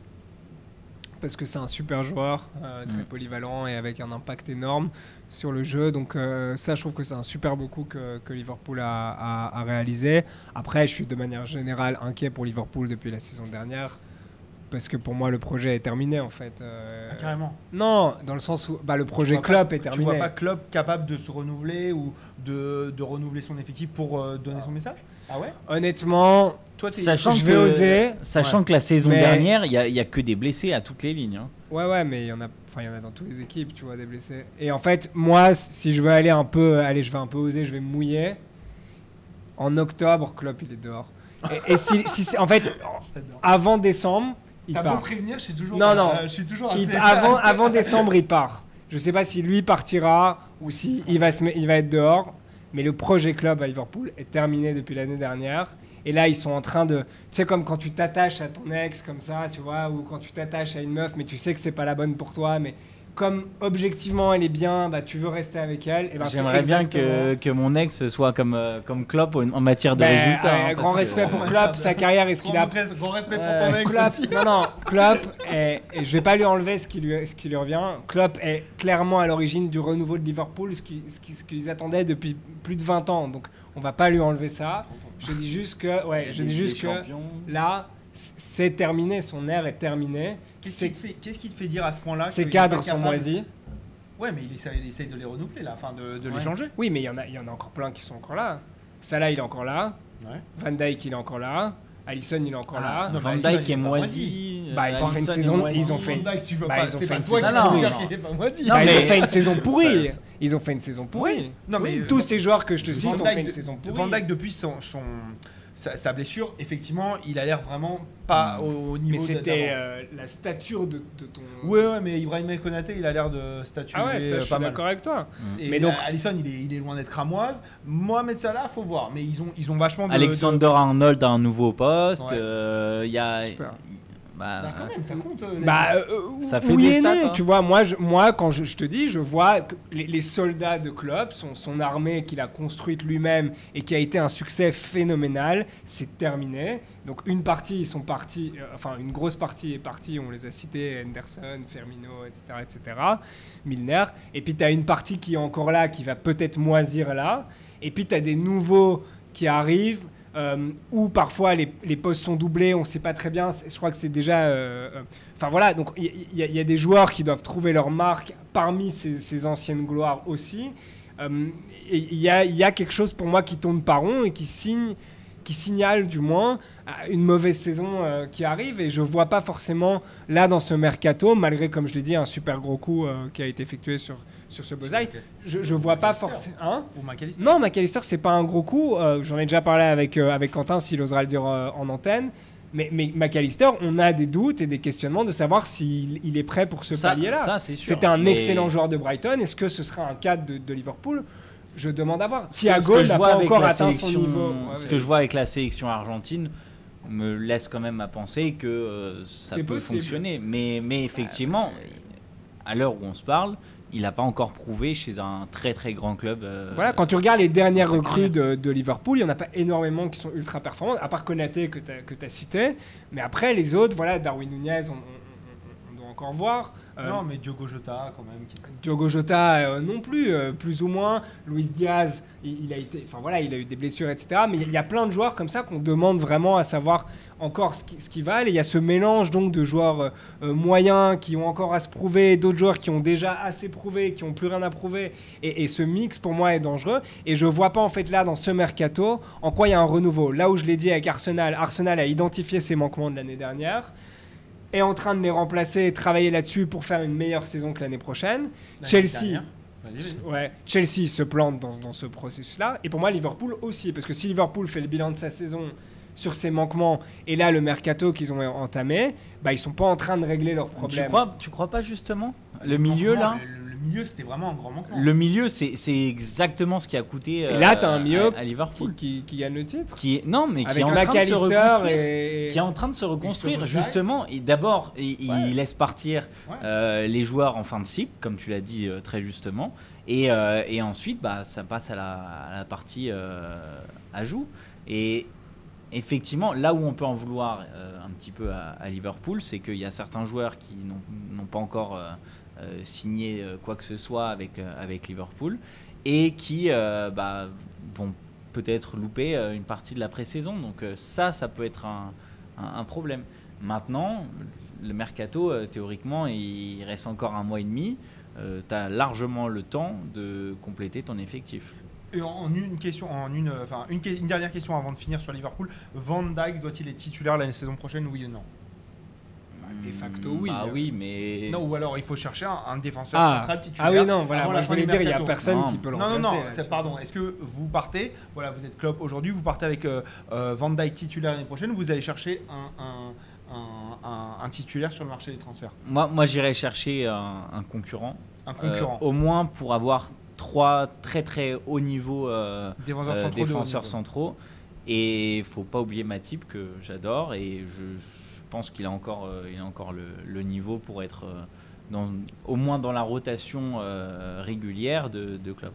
Parce que c'est un super joueur, euh, très Mm. polyvalent et avec un impact énorme sur le jeu. Donc, euh, ça, je trouve que c'est un super beau coup que, que Liverpool a, a- a réalisé. Après, je suis de manière générale inquiet pour Liverpool depuis la saison dernière. Parce que pour moi, le projet est terminé en fait. Euh, Ah, carrément. non, dans le sens où bah, le projet Tu Klopp pas- est Tu terminé. vois pas Klopp capable de se renouveler ou de, de renouveler son effectif pour euh, donner son message? Ah ouais? Honnêtement, Toi, t'es- Sachant je que, vais oser. Sachant que la saison Mais- dernière, il n'y a, il y a que des blessés à toutes les lignes. hein. Ouais, ouais, mais il y en a, enfin, il y en a dans toutes les équipes, tu vois, des blessés. Et en fait, moi, si je veux aller un peu, allez, je vais un peu oser, je vais me mouiller. en octobre, Klopp, il est dehors. Et, et si, si c'est- en fait, avant décembre, il T'as beau part. prévenir, je suis toujours. Non, non. euh, je suis toujours Il- assez. avant, [laughs] avant décembre, il part. Je sais pas si lui partira ou si il va, se met- il va être dehors. Mais le projet club à Liverpool est terminé depuis l'année dernière. Et là, ils sont en train de. Tu sais, comme quand tu t'attaches à ton ex, comme ça, tu vois, ou quand tu t'attaches à une meuf, mais tu sais que c'est pas la bonne pour toi, mais comme objectivement elle est bien, bah tu veux rester avec elle. Et ben, J'aimerais bien que, que mon ex soit comme, euh, comme Klopp en matière de Ben, résultats. euh, hein, grand que- respect pour Klopp, sa carrière et ce qu'il a Grand, res- grand respect pour ton ex Klopp, aussi. non, non, Klopp, est, et je vais pas lui enlever ce qui lui, ce qui lui revient. Klopp est clairement à l'origine du renouveau de Liverpool, ce qu'ils ce qui- ce qu'ils attendaient depuis plus de 20 ans. Donc on va pas lui enlever ça. Je dis juste que, ouais, je dis juste que là, c'est terminé, son ère est terminée. Qu'est-ce qui, te fait, qu'est-ce qui te fait dire à ce point-là ses cadres sont moisis. Ouais, mais il essaye, il essaye de les renouveler là, enfin de, de Ouais. les changer. Oui, mais il y, en a, il y en a encore plein qui sont encore là. Salah, il est encore là. Ouais. Van Dijk, il est encore là. Alisson, il est encore Ah, là. non, Van il est moisi. Bah, ils ont fait une saison- ils ont fait- ils ont fait une saison pourrie. ils ont fait une saison pourrie. Ça- Ils ont fait une saison pourrie. Non, mais, tous ces joueurs que je te cite ont fait une saison pourrie. Van Dijk depuis son- sa, sa blessure, effectivement, il a l'air vraiment pas au, au niveau. mais c'était euh, la stature de, de ton. Ouais, ouais, mais Ibrahim Konaté, il a l'air de statuer Ah ouais, ça, je suis pas mal. d'accord avec toi. Et Mais donc- Alisson, il est, il est loin d'être cramoise. Mohamed Salah, faut voir. Mais ils ont, ils ont vachement de. Alexander Arnold a un nouveau poste. Ouais. euh, Il y a. Super. Bah, Bah, quand même, ça compte. euh, Bah, euh, Ça fait oui des et stats, non. hein. Tu vois, moi, je, moi quand je, je te dis, je vois que les, les soldats de Klopp, son, son armée qu'il a construite lui-même et qui a été un succès phénoménal, c'est terminé. Donc une partie, ils sont partis, euh, enfin une grosse partie est partie, on les a cités, Henderson, Firmino, etc., etc., Milner. Et puis tu as une partie qui est encore là, qui va peut-être moisir là. Et puis tu as des nouveaux qui arrivent. Euh, où parfois les, postes sont doublés, on ne sait pas très bien. Je crois que c'est déjà. euh, euh, Enfin voilà, donc il y, a- des joueurs qui doivent trouver leur marque parmi ces, anciennes gloires aussi. Euh, il y a, y a quelque chose pour moi qui tourne pas rond et qui signe, qui signale du moins à une mauvaise saison euh, qui arrive. Et je vois pas forcément là dans ce mercato, malgré comme je l'ai dit un super gros coup euh, qui a été effectué sur sur ce Bozaï. Je, je vois pas McAllister. forcément. Hein Ou McAllister. non, McAllister, c'est pas un gros coup. Euh, J'en ai déjà parlé avec, euh, avec Quentin, s'il osera le dire euh, en antenne. Mais, mais McAllister, on a des doutes et des questionnements de savoir s'il il est prêt pour ce palier-là. C'était un Mais- excellent joueur de Brighton. Est-ce que ce sera un cadre de, de Liverpool? Je demande à voir. Si Ago je n'a vois pas encore la atteint son sélection- niveau. Ouais, ce que je vois avec la sélection argentine me laisse quand même à penser que euh, ça peut possible. fonctionner. Mais, mais effectivement, à l'heure où on se parle, il n'a pas encore prouvé chez un très très grand club. euh, Voilà, quand tu regardes les dernières recrues de, de Liverpool, il n'y en a pas énormément qui sont ultra performantes, à part Konaté que tu as, cité. Mais après, les autres, voilà, Darwin Nunez, on, on- on- on doit encore voir. Euh, Non, mais Diogo Jota, quand même. qui- Diogo Jota euh, non plus, euh, plus ou moins. Luis Diaz, il, il a été, enfin voilà, il a eu des blessures, etc. Mais il y a- il y a plein de joueurs comme ça qu'on demande vraiment à savoir encore ce qui, ce qui valent. Et il y a ce mélange donc de joueurs moyens qui ont encore à se prouver, d'autres joueurs qui ont déjà assez prouvé, qui ont plus rien à prouver. Et, et ce mix pour moi est dangereux. Et je vois pas en fait là dans ce mercato en quoi il y a un renouveau. Là où je l'ai dit avec Arsenal, Arsenal a identifié ses manquements de l'année dernière est en train de les remplacer et travailler là-dessus pour faire une meilleure saison que l'année prochaine. L'année Chelsea, ouais, Chelsea se plante dans, dans ce processus-là. Et pour moi, Liverpool aussi. Parce que si Liverpool fait le bilan de sa saison sur ses manquements et là, le mercato qu'ils ont entamé, bah, ils sont pas en train de régler leurs Tu problèmes. crois, tu crois pas justement Le milieu là le milieu, c'était vraiment un grand manquement. Le milieu, c'est c'est exactement ce qui a coûté Et là, euh, tu as un milieu à, à qui, Liverpool. qui, qui gagne le titre. Qui est, non, mais qui est en train de se reconstruire. et... qui est en train de se reconstruire justement et d'abord il, laisse partir Ouais. euh, les joueurs en fin de cycle comme tu l'as dit euh, très justement et, euh, et ensuite bah, ça passe à la, à la partie euh, ajout et effectivement là où on peut en vouloir euh, un petit peu à, à Liverpool c'est qu'il y a certains joueurs qui n'ont n'ont pas encore euh, euh, signé euh, quoi que ce soit avec, euh, avec Liverpool et qui euh, bah, vont peut-être louper euh, une partie de la pré-saison. Donc euh, ça, ça peut être un, problème. Maintenant, le mercato, euh, théoriquement, il reste encore un mois et demi. tu as largement le temps de compléter ton effectif. Et en, une question, en une, euh, enfin une, dernière question avant de finir sur Liverpool. Van Dijk doit-il être titulaire la saison prochaine, oui ou non? De facto, oui. Ah oui, mais. Non, ou alors il faut chercher un, un défenseur Ah. central titulaire. Ah oui, non, voilà. Moi, je voulais dire, il n'y a personne Non. qui peut le Non, non, remplacer. non, c'est- tu pardon. Est-ce que vous partez, voilà, vous êtes Klopp aujourd'hui, vous partez avec euh, euh, Van Dijk titulaire l'année prochaine, ou vous allez chercher un, un, un, un- un titulaire sur le marché des transferts? Moi, moi j'irais chercher un, un concurrent. Un concurrent. Euh, au moins pour avoir trois très très haut niveau euh, défenseurs centraux. haut défenseurs niveau. centraux. Et il faut pas oublier Matip que j'adore et je, je pense qu'il a encore, euh, il a encore le, niveau pour être euh, dans, au moins dans la rotation euh, régulière de, club.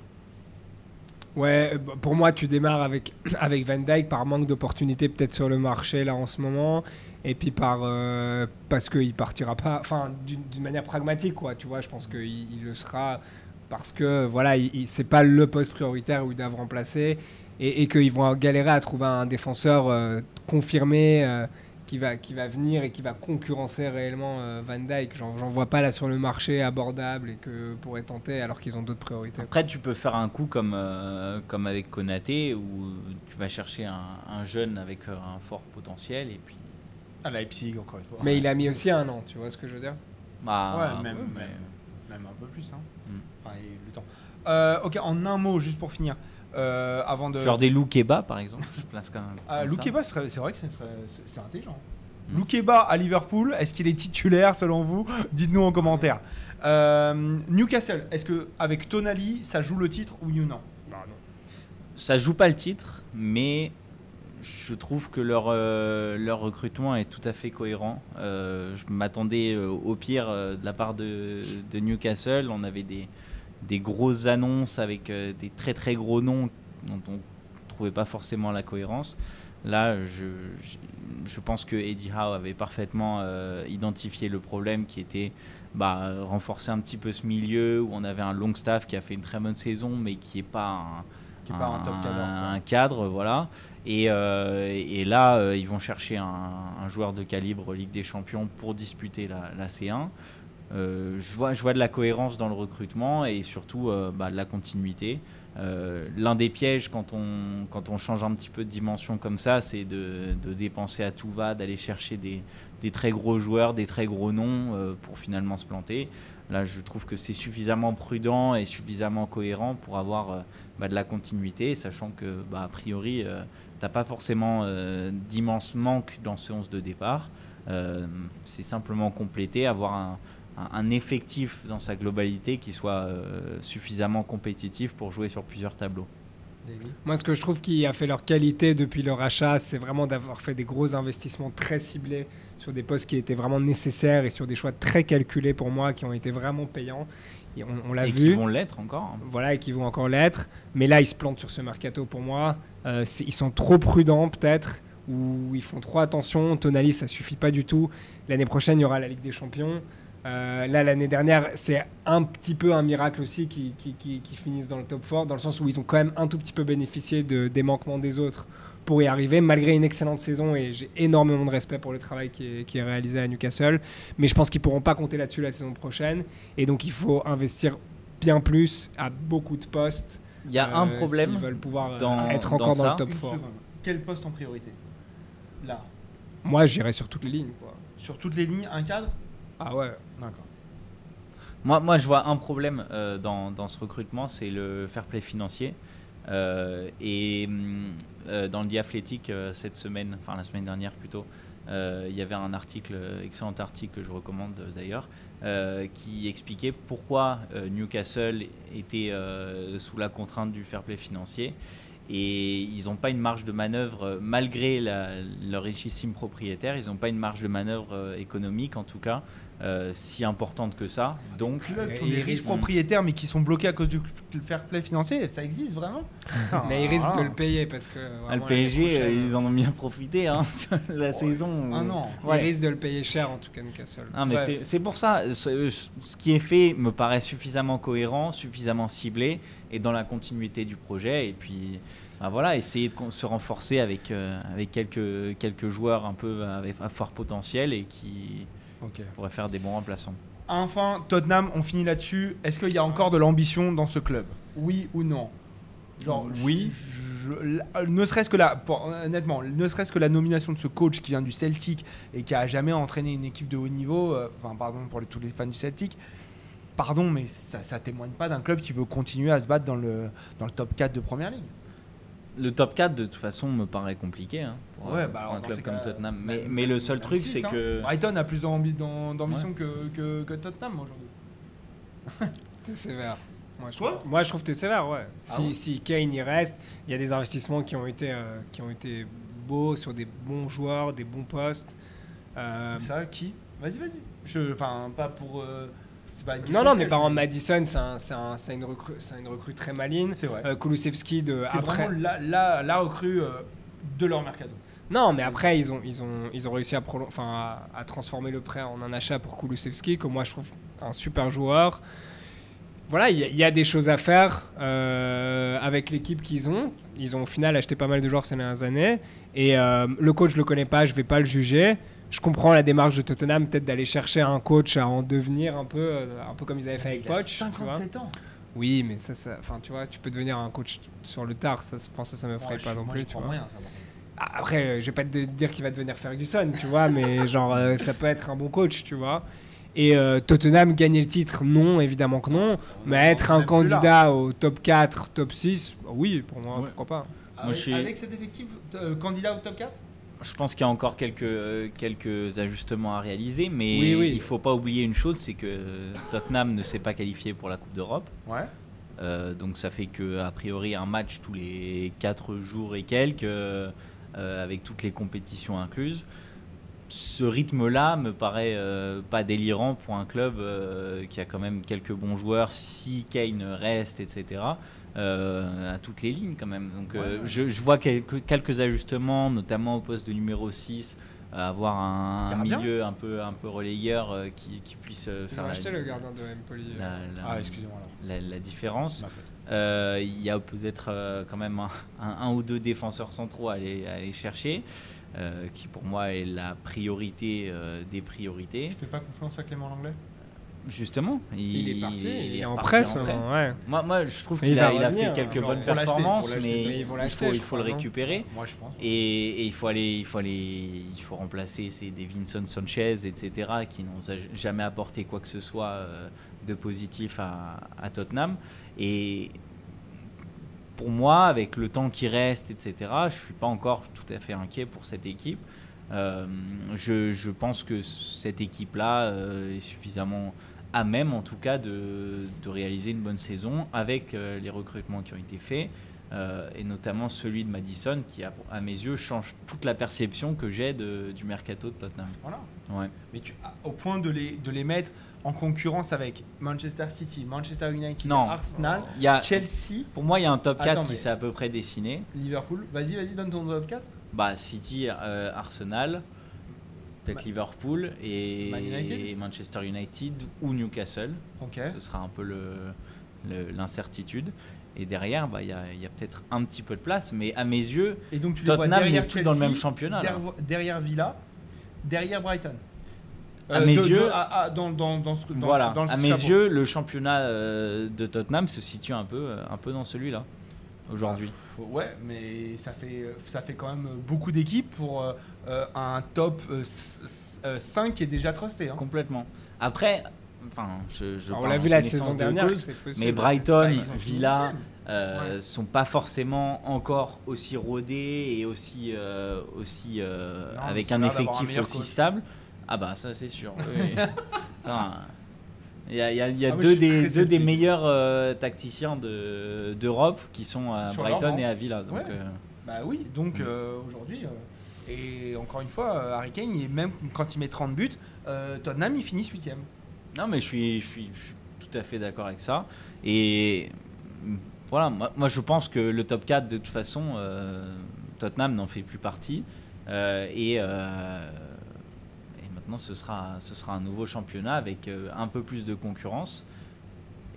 Ouais, pour moi, tu démarres avec, [coughs] avec Van Dyke par manque d'opportunités peut-être sur le marché là en ce moment, et puis par euh, parce qu'il partira pas, enfin d'une manière pragmatique quoi. Tu vois, je pense qu'il il le sera parce que voilà, il, c'est pas le poste prioritaire où ils doivent remplacer, et, et qu'ils vont galérer à trouver un défenseur confirmé. Qui va, qui va venir et qui va concurrencer réellement euh, Van Dyke. J'en j'en vois pas là sur le marché abordable et que pourrait tenter alors qu'ils ont d'autres priorités. Après, tu peux faire un coup comme, euh, comme avec Konaté où tu vas chercher un, un jeune avec euh, un fort potentiel et puis. À Leipzig, encore une fois. Mais il a mis aussi un an, tu vois ce que je veux dire? Bah, Ouais, même- mais- même. Même un peu plus, hein. Mm. Enfin, il y a eu le temps. Euh, ok, en un mot, juste pour finir, euh, avant de. Genre des Loukeba par exemple. Je place. Ah, c'est vrai que c'est intelligent. Mm. Loukeba à Liverpool, est-ce qu'il est titulaire selon vous? Dites-nous en commentaire. Euh, Newcastle, est-ce que avec Tonali, ça joue le titre ou non Bah non. Ça joue pas le titre, mais je trouve que leur, euh, leur recrutement est tout à fait cohérent. Euh, je m'attendais euh, au pire euh, de la part de, de Newcastle. On avait des, des grosses annonces avec euh, des très très gros noms dont on ne trouvait pas forcément la cohérence. Là, je, je, je pense que Eddie Howe avait parfaitement euh, identifié le problème qui était bah, renforcer un petit peu ce milieu où on avait un long staff qui a fait une très bonne saison mais qui n'est pas un, Qui est pas un top cadre, quoi. un cadre, voilà. Et, euh, et là, ils vont chercher un, un joueur de calibre Ligue des Champions pour disputer la, la C1. Euh, je, vois, je vois de la cohérence dans le recrutement et surtout euh, bah, de la continuité. Euh, L'un des pièges quand on, quand on change un petit peu de dimension comme ça, c'est de, dépenser à tout va, d'aller chercher des, très gros joueurs, des très gros noms pour finalement se planter. Là, je trouve que c'est suffisamment prudent et suffisamment cohérent pour avoir bah, de la continuité, sachant que, bah, a priori, t'as pas forcément d'immense manque dans ce 11 de départ. C'est simplement compléter, avoir un, un- effectif dans sa globalité qui soit euh, suffisamment compétitif pour jouer sur plusieurs tableaux. Moi, ce que je trouve qui a fait leur qualité depuis leur achat, c'est vraiment d'avoir fait des gros investissements très ciblés sur des postes qui étaient vraiment nécessaires et sur des choix très calculés pour moi, qui ont été vraiment payants. Et on on l'a Et vu. qui vont l'être encore. hein. Voilà, et qui vont encore l'être. Mais là, ils se plantent sur ce mercato pour moi. Euh, ils sont trop prudents, peut-être, ou ils font trop attention. Tonali, ça suffit pas du tout. L'année prochaine, il y aura la Ligue des Champions. Euh, là, l'année dernière, c'est un petit peu un miracle aussi qu'ils qui, qui- qui finissent dans le top 4, dans le sens où ils ont quand même un tout petit peu bénéficié de, des manquements des autres pour y arriver, malgré une excellente saison. Et j'ai énormément de respect pour le travail qui est, qui est réalisé à Newcastle. Mais je pense qu'ils pourront pas compter là-dessus la saison prochaine. Et donc, il faut investir bien plus à beaucoup de postes. Il y a un euh, problème. s'ils veulent pouvoir euh, dans- être encore dans, ça. le top Une 4. seconde. Quel poste en priorité? Là. Moi, j'irais sur toutes les lignes. Quoi. Sur toutes les lignes, un cadre? Ah ouais. D'accord. Moi, moi, je vois un problème euh, dans, dans ce recrutement, c'est le fair play financier. Euh, et hum, euh, dans le euh, cette semaine, enfin la semaine dernière plutôt, il y avait un article, excellent article que je recommande d'ailleurs, qui expliquait pourquoi Newcastle était sous la contrainte du fair play financier. Et ils n'ont pas une marge de manœuvre, malgré leur richissime propriétaire, ils n'ont pas une marge de manœuvre économique, en tout cas, euh, si importante que ça. Donc, Clubs qui ont Et des ils riches risquent- propriétaires mais qui sont bloqués à cause du fair play financier, ça existe vraiment [laughs] Mais ils risquent ah. de le payer parce que. Ah, vraiment, le PSG, euh, ils en ont bien profité hein, [laughs] sur la Ouais. saison. Ah non. Ils risquent de le payer cher en tout cas, Newcastle. Ah, mais c'est- pour ça, ce, ce qui est fait me paraît suffisamment cohérent, suffisamment ciblé et dans la continuité du projet. Et puis, bah voilà, essayer de se renforcer avec, euh, avec quelques, quelques joueurs un peu avec, à fort potentiel et qui Ok. pourraient faire des bons remplaçants. Enfin, Tottenham, on finit là-dessus. Est-ce qu'il y a encore de l'ambition dans ce club? Oui ou non? Genre, Oui. je- je- ne serait-ce que la, pour- honnêtement, ne serait-ce que la nomination de ce coach qui vient du Celtic et qui a jamais entraîné une équipe de haut niveau, euh, enfin pardon pour les- tous les fans du Celtic, pardon, mais ça, ça témoigne pas d'un club qui veut continuer à se battre dans le, dans le top 4 de première ligue. Le top 4, de toute façon, me paraît compliqué hein, pour, Ouais, euh, bah pour un club comme Tottenham. Mais, même- mais le seul truc, c'est hein. que. Brighton a plus d'ambi- d'am- d'ambition que, que, que Tottenham aujourd'hui. [laughs] T'es sévère. Moi, je trouve, moi, je trouve que t'es sévère, ouais. Si, ouais si Kane y reste, il y a des investissements qui ont été, euh, qui ont été beaux sur des bons joueurs, des bons postes. Euh, Ça, qui? Vas-y, vas-y. Je, enfin, pas pour. euh, pas non, non, mais par exemple, Madison, c'est un- c'est un- c'est une, recrue, une recrue très maligne. C'est vrai. Euh, Kulusevski, de, c'est après. vraiment la, la, la recrue euh, de leur mercado. Non, mais après, ils ont, ils ont, ils ont réussi à, prolo- enfin, à, à transformer le prêt en un achat pour Kulusevski, que moi je trouve un super joueur. Voilà, il y, a- il y a des choses à faire euh, avec l'équipe qu'ils ont. Ils ont au final acheté pas mal de joueurs ces dernières années. Et euh, le coach, je le connais pas, je vais pas le juger. Je comprends la démarche de Tottenham, peut-être d'aller chercher un coach à en devenir un peu, euh, un peu comme ils avaient fait avec Il a Poch. vois. 57 ans. Oui, mais ça, ça, enfin, tu vois, tu peux devenir un coach sur le tard. Ça, je pense que ça me ferait Moi, pas je- non moi, plus. tu vois. moyen, ça. Ah, Après, euh, je vais pas te dire qu'il va devenir Ferguson, tu vois, mais [laughs] genre, euh, ça peut être un bon coach, tu vois. Et euh, Tottenham, gagner le titre, non, évidemment que non. Mais être un candidat au top 4, top 6, oui, pour moi, Ouais. pourquoi pas. Avec, je suis- avec cet effectif, euh, candidat au top 4 Je pense qu'il y a encore quelques, euh, quelques ajustements à réaliser, mais Oui, oui. il faut pas oublier une chose, c'est que Tottenham ne s'est pas qualifié pour la Coupe d'Europe. Ouais. Euh, donc ça fait que a priori un match tous les 4 jours et quelques, euh, avec toutes les compétitions incluses. Ce rythme-là me paraît euh, pas délirant pour un club euh, qui a quand même quelques bons joueurs, si Kane reste, etc. euh, à toutes les lignes quand même. Donc euh, Ouais. Je, je vois quelques, quelques ajustements, notamment au poste de numéro 6, euh, avoir un, milieu un peu, un peu relayeur euh, qui, qui puisse euh, Ils faire la, acheté le gardien de Empoli. euh. la- la- Ah, la- la différence. Euh, Il y a peut-être euh, quand même un, un- un ou deux défenseurs centraux à aller, à aller chercher, euh, qui pour moi est la priorité euh, des priorités. Tu fais pas confiance à Clément Langlais? Justement, il, Il est parti, il est en presse, en hein, ouais. Moi, moi, je trouve qu'il il a, fait quelques genre, bonnes performances, mais il faut, il le récupérer. Moi, je pense. Et, et il faut aller, il faut aller, il faut remplacer ces Davinson Sanchez, etc., qui n'ont jamais apporté quoi que ce soit euh, de positif à, à Tottenham. Et pour moi, avec le temps qui reste, etc., je suis pas encore tout à fait inquiet pour cette équipe. Euh, je, je pense que cette équipe-là euh, est suffisamment à même, en tout cas, de, de réaliser une bonne saison avec euh, les recrutements qui ont été faits. Et notamment celui de Madison qui, à, à mes yeux, change toute la perception que j'ai du mercato de Tottenham. Voilà. Ouais. Mais tu, au point de les, de les mettre en concurrence avec Manchester City, Manchester United, Non. Arsenal, Il y a, Chelsea, pour moi, il y a un top 4 Attends, qui s'est à peu près dessiné. Liverpool. Vas-y, vas-y, donne ton top 4. Bah, City, euh, Arsenal, peut-être Ma- Liverpool et, Man United et Manchester United ou Newcastle. Ok. Ce sera un peu le- le- l'incertitude. Et derrière, bah, il y a, peut-être un petit peu de place, mais à mes yeux, Et donc tu Tottenham n'est plus dans le même championnat. derrière Villa, derrière Brighton. À mes yeux- à- à- dans, dans, dans ce, dans voilà, ce- dans le à mes chapeau. yeux, le championnat euh, de Tottenham se situe un peu, euh, un peu dans celui-là aujourd'hui. Bah, faut- ouais, mais ça fait, ça fait quand même beaucoup d'équipes pour euh, euh, un top euh, s- s- euh, 5 qui est déjà trusté. hein. Complètement. Après, enfin, je, je Alors, on l'a vu la saison de dernière, cause, mais Brighton, Ah, Villa, euh, Ouais. sont pas forcément encore aussi rodés et aussi, euh, aussi euh, Non, avec un effectif aussi coach. stable. Ah bah ça c'est sûr. oui. Enfin, [laughs] Il y a, il y a- il y a Ah, moi, deux, des, deux meilleurs euh, tacticiens de- d'Europe qui sont à Sur Brighton et à Villa. Donc, Ouais. euh, Bah oui, donc Mm. euh, aujourd'hui, et encore une fois, Harry Kane, il même quand il met 30 buts, Tottenham, il finit 8 Non, mais je suis, je suis, je suis tout à fait d'accord avec ça. Et voilà, moi, moi, je pense que le top 4, de toute façon, Tottenham n'en fait plus partie. Et maintenant, ce sera, un nouveau championnat avec euh, un peu plus de concurrence.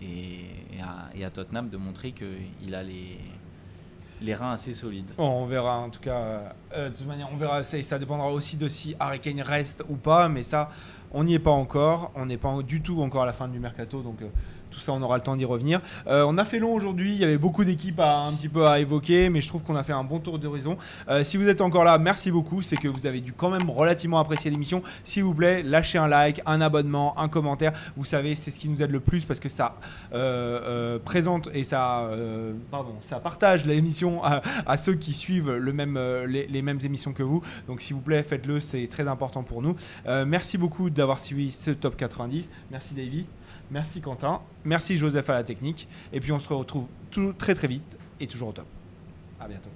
Et, à, Tottenham de montrer qu'il a les, reins assez solides. On verra en tout cas. euh, de toute manière, on verra. Ça, ça dépendra aussi de si Harry Kane reste ou pas. Mais ça, on n'y est pas encore. On n'est pas du tout encore à la fin du mercato. Donc, euh, Tout ça, on aura le temps d'y revenir. Euh, on a fait long aujourd'hui. Il y avait beaucoup d'équipes à, un petit peu à évoquer, mais je trouve qu'on a fait un bon tour d'horizon. Euh, si vous êtes encore là, merci beaucoup. C'est que vous avez dû quand même relativement apprécier l'émission. S'il vous plaît, lâchez un like, un abonnement, un commentaire. Vous savez, c'est ce qui nous aide le plus parce que ça euh, présente et ça, partage l'émission à, ceux qui suivent les, les mêmes émissions que vous. Donc, s'il vous plaît, faites-le. C'est très important pour nous. Merci beaucoup d'avoir suivi ce top 90. Merci Davy. Merci Quentin. Merci Joseph à la technique. Et puis on se retrouve très très vite et toujours au top. À bientôt.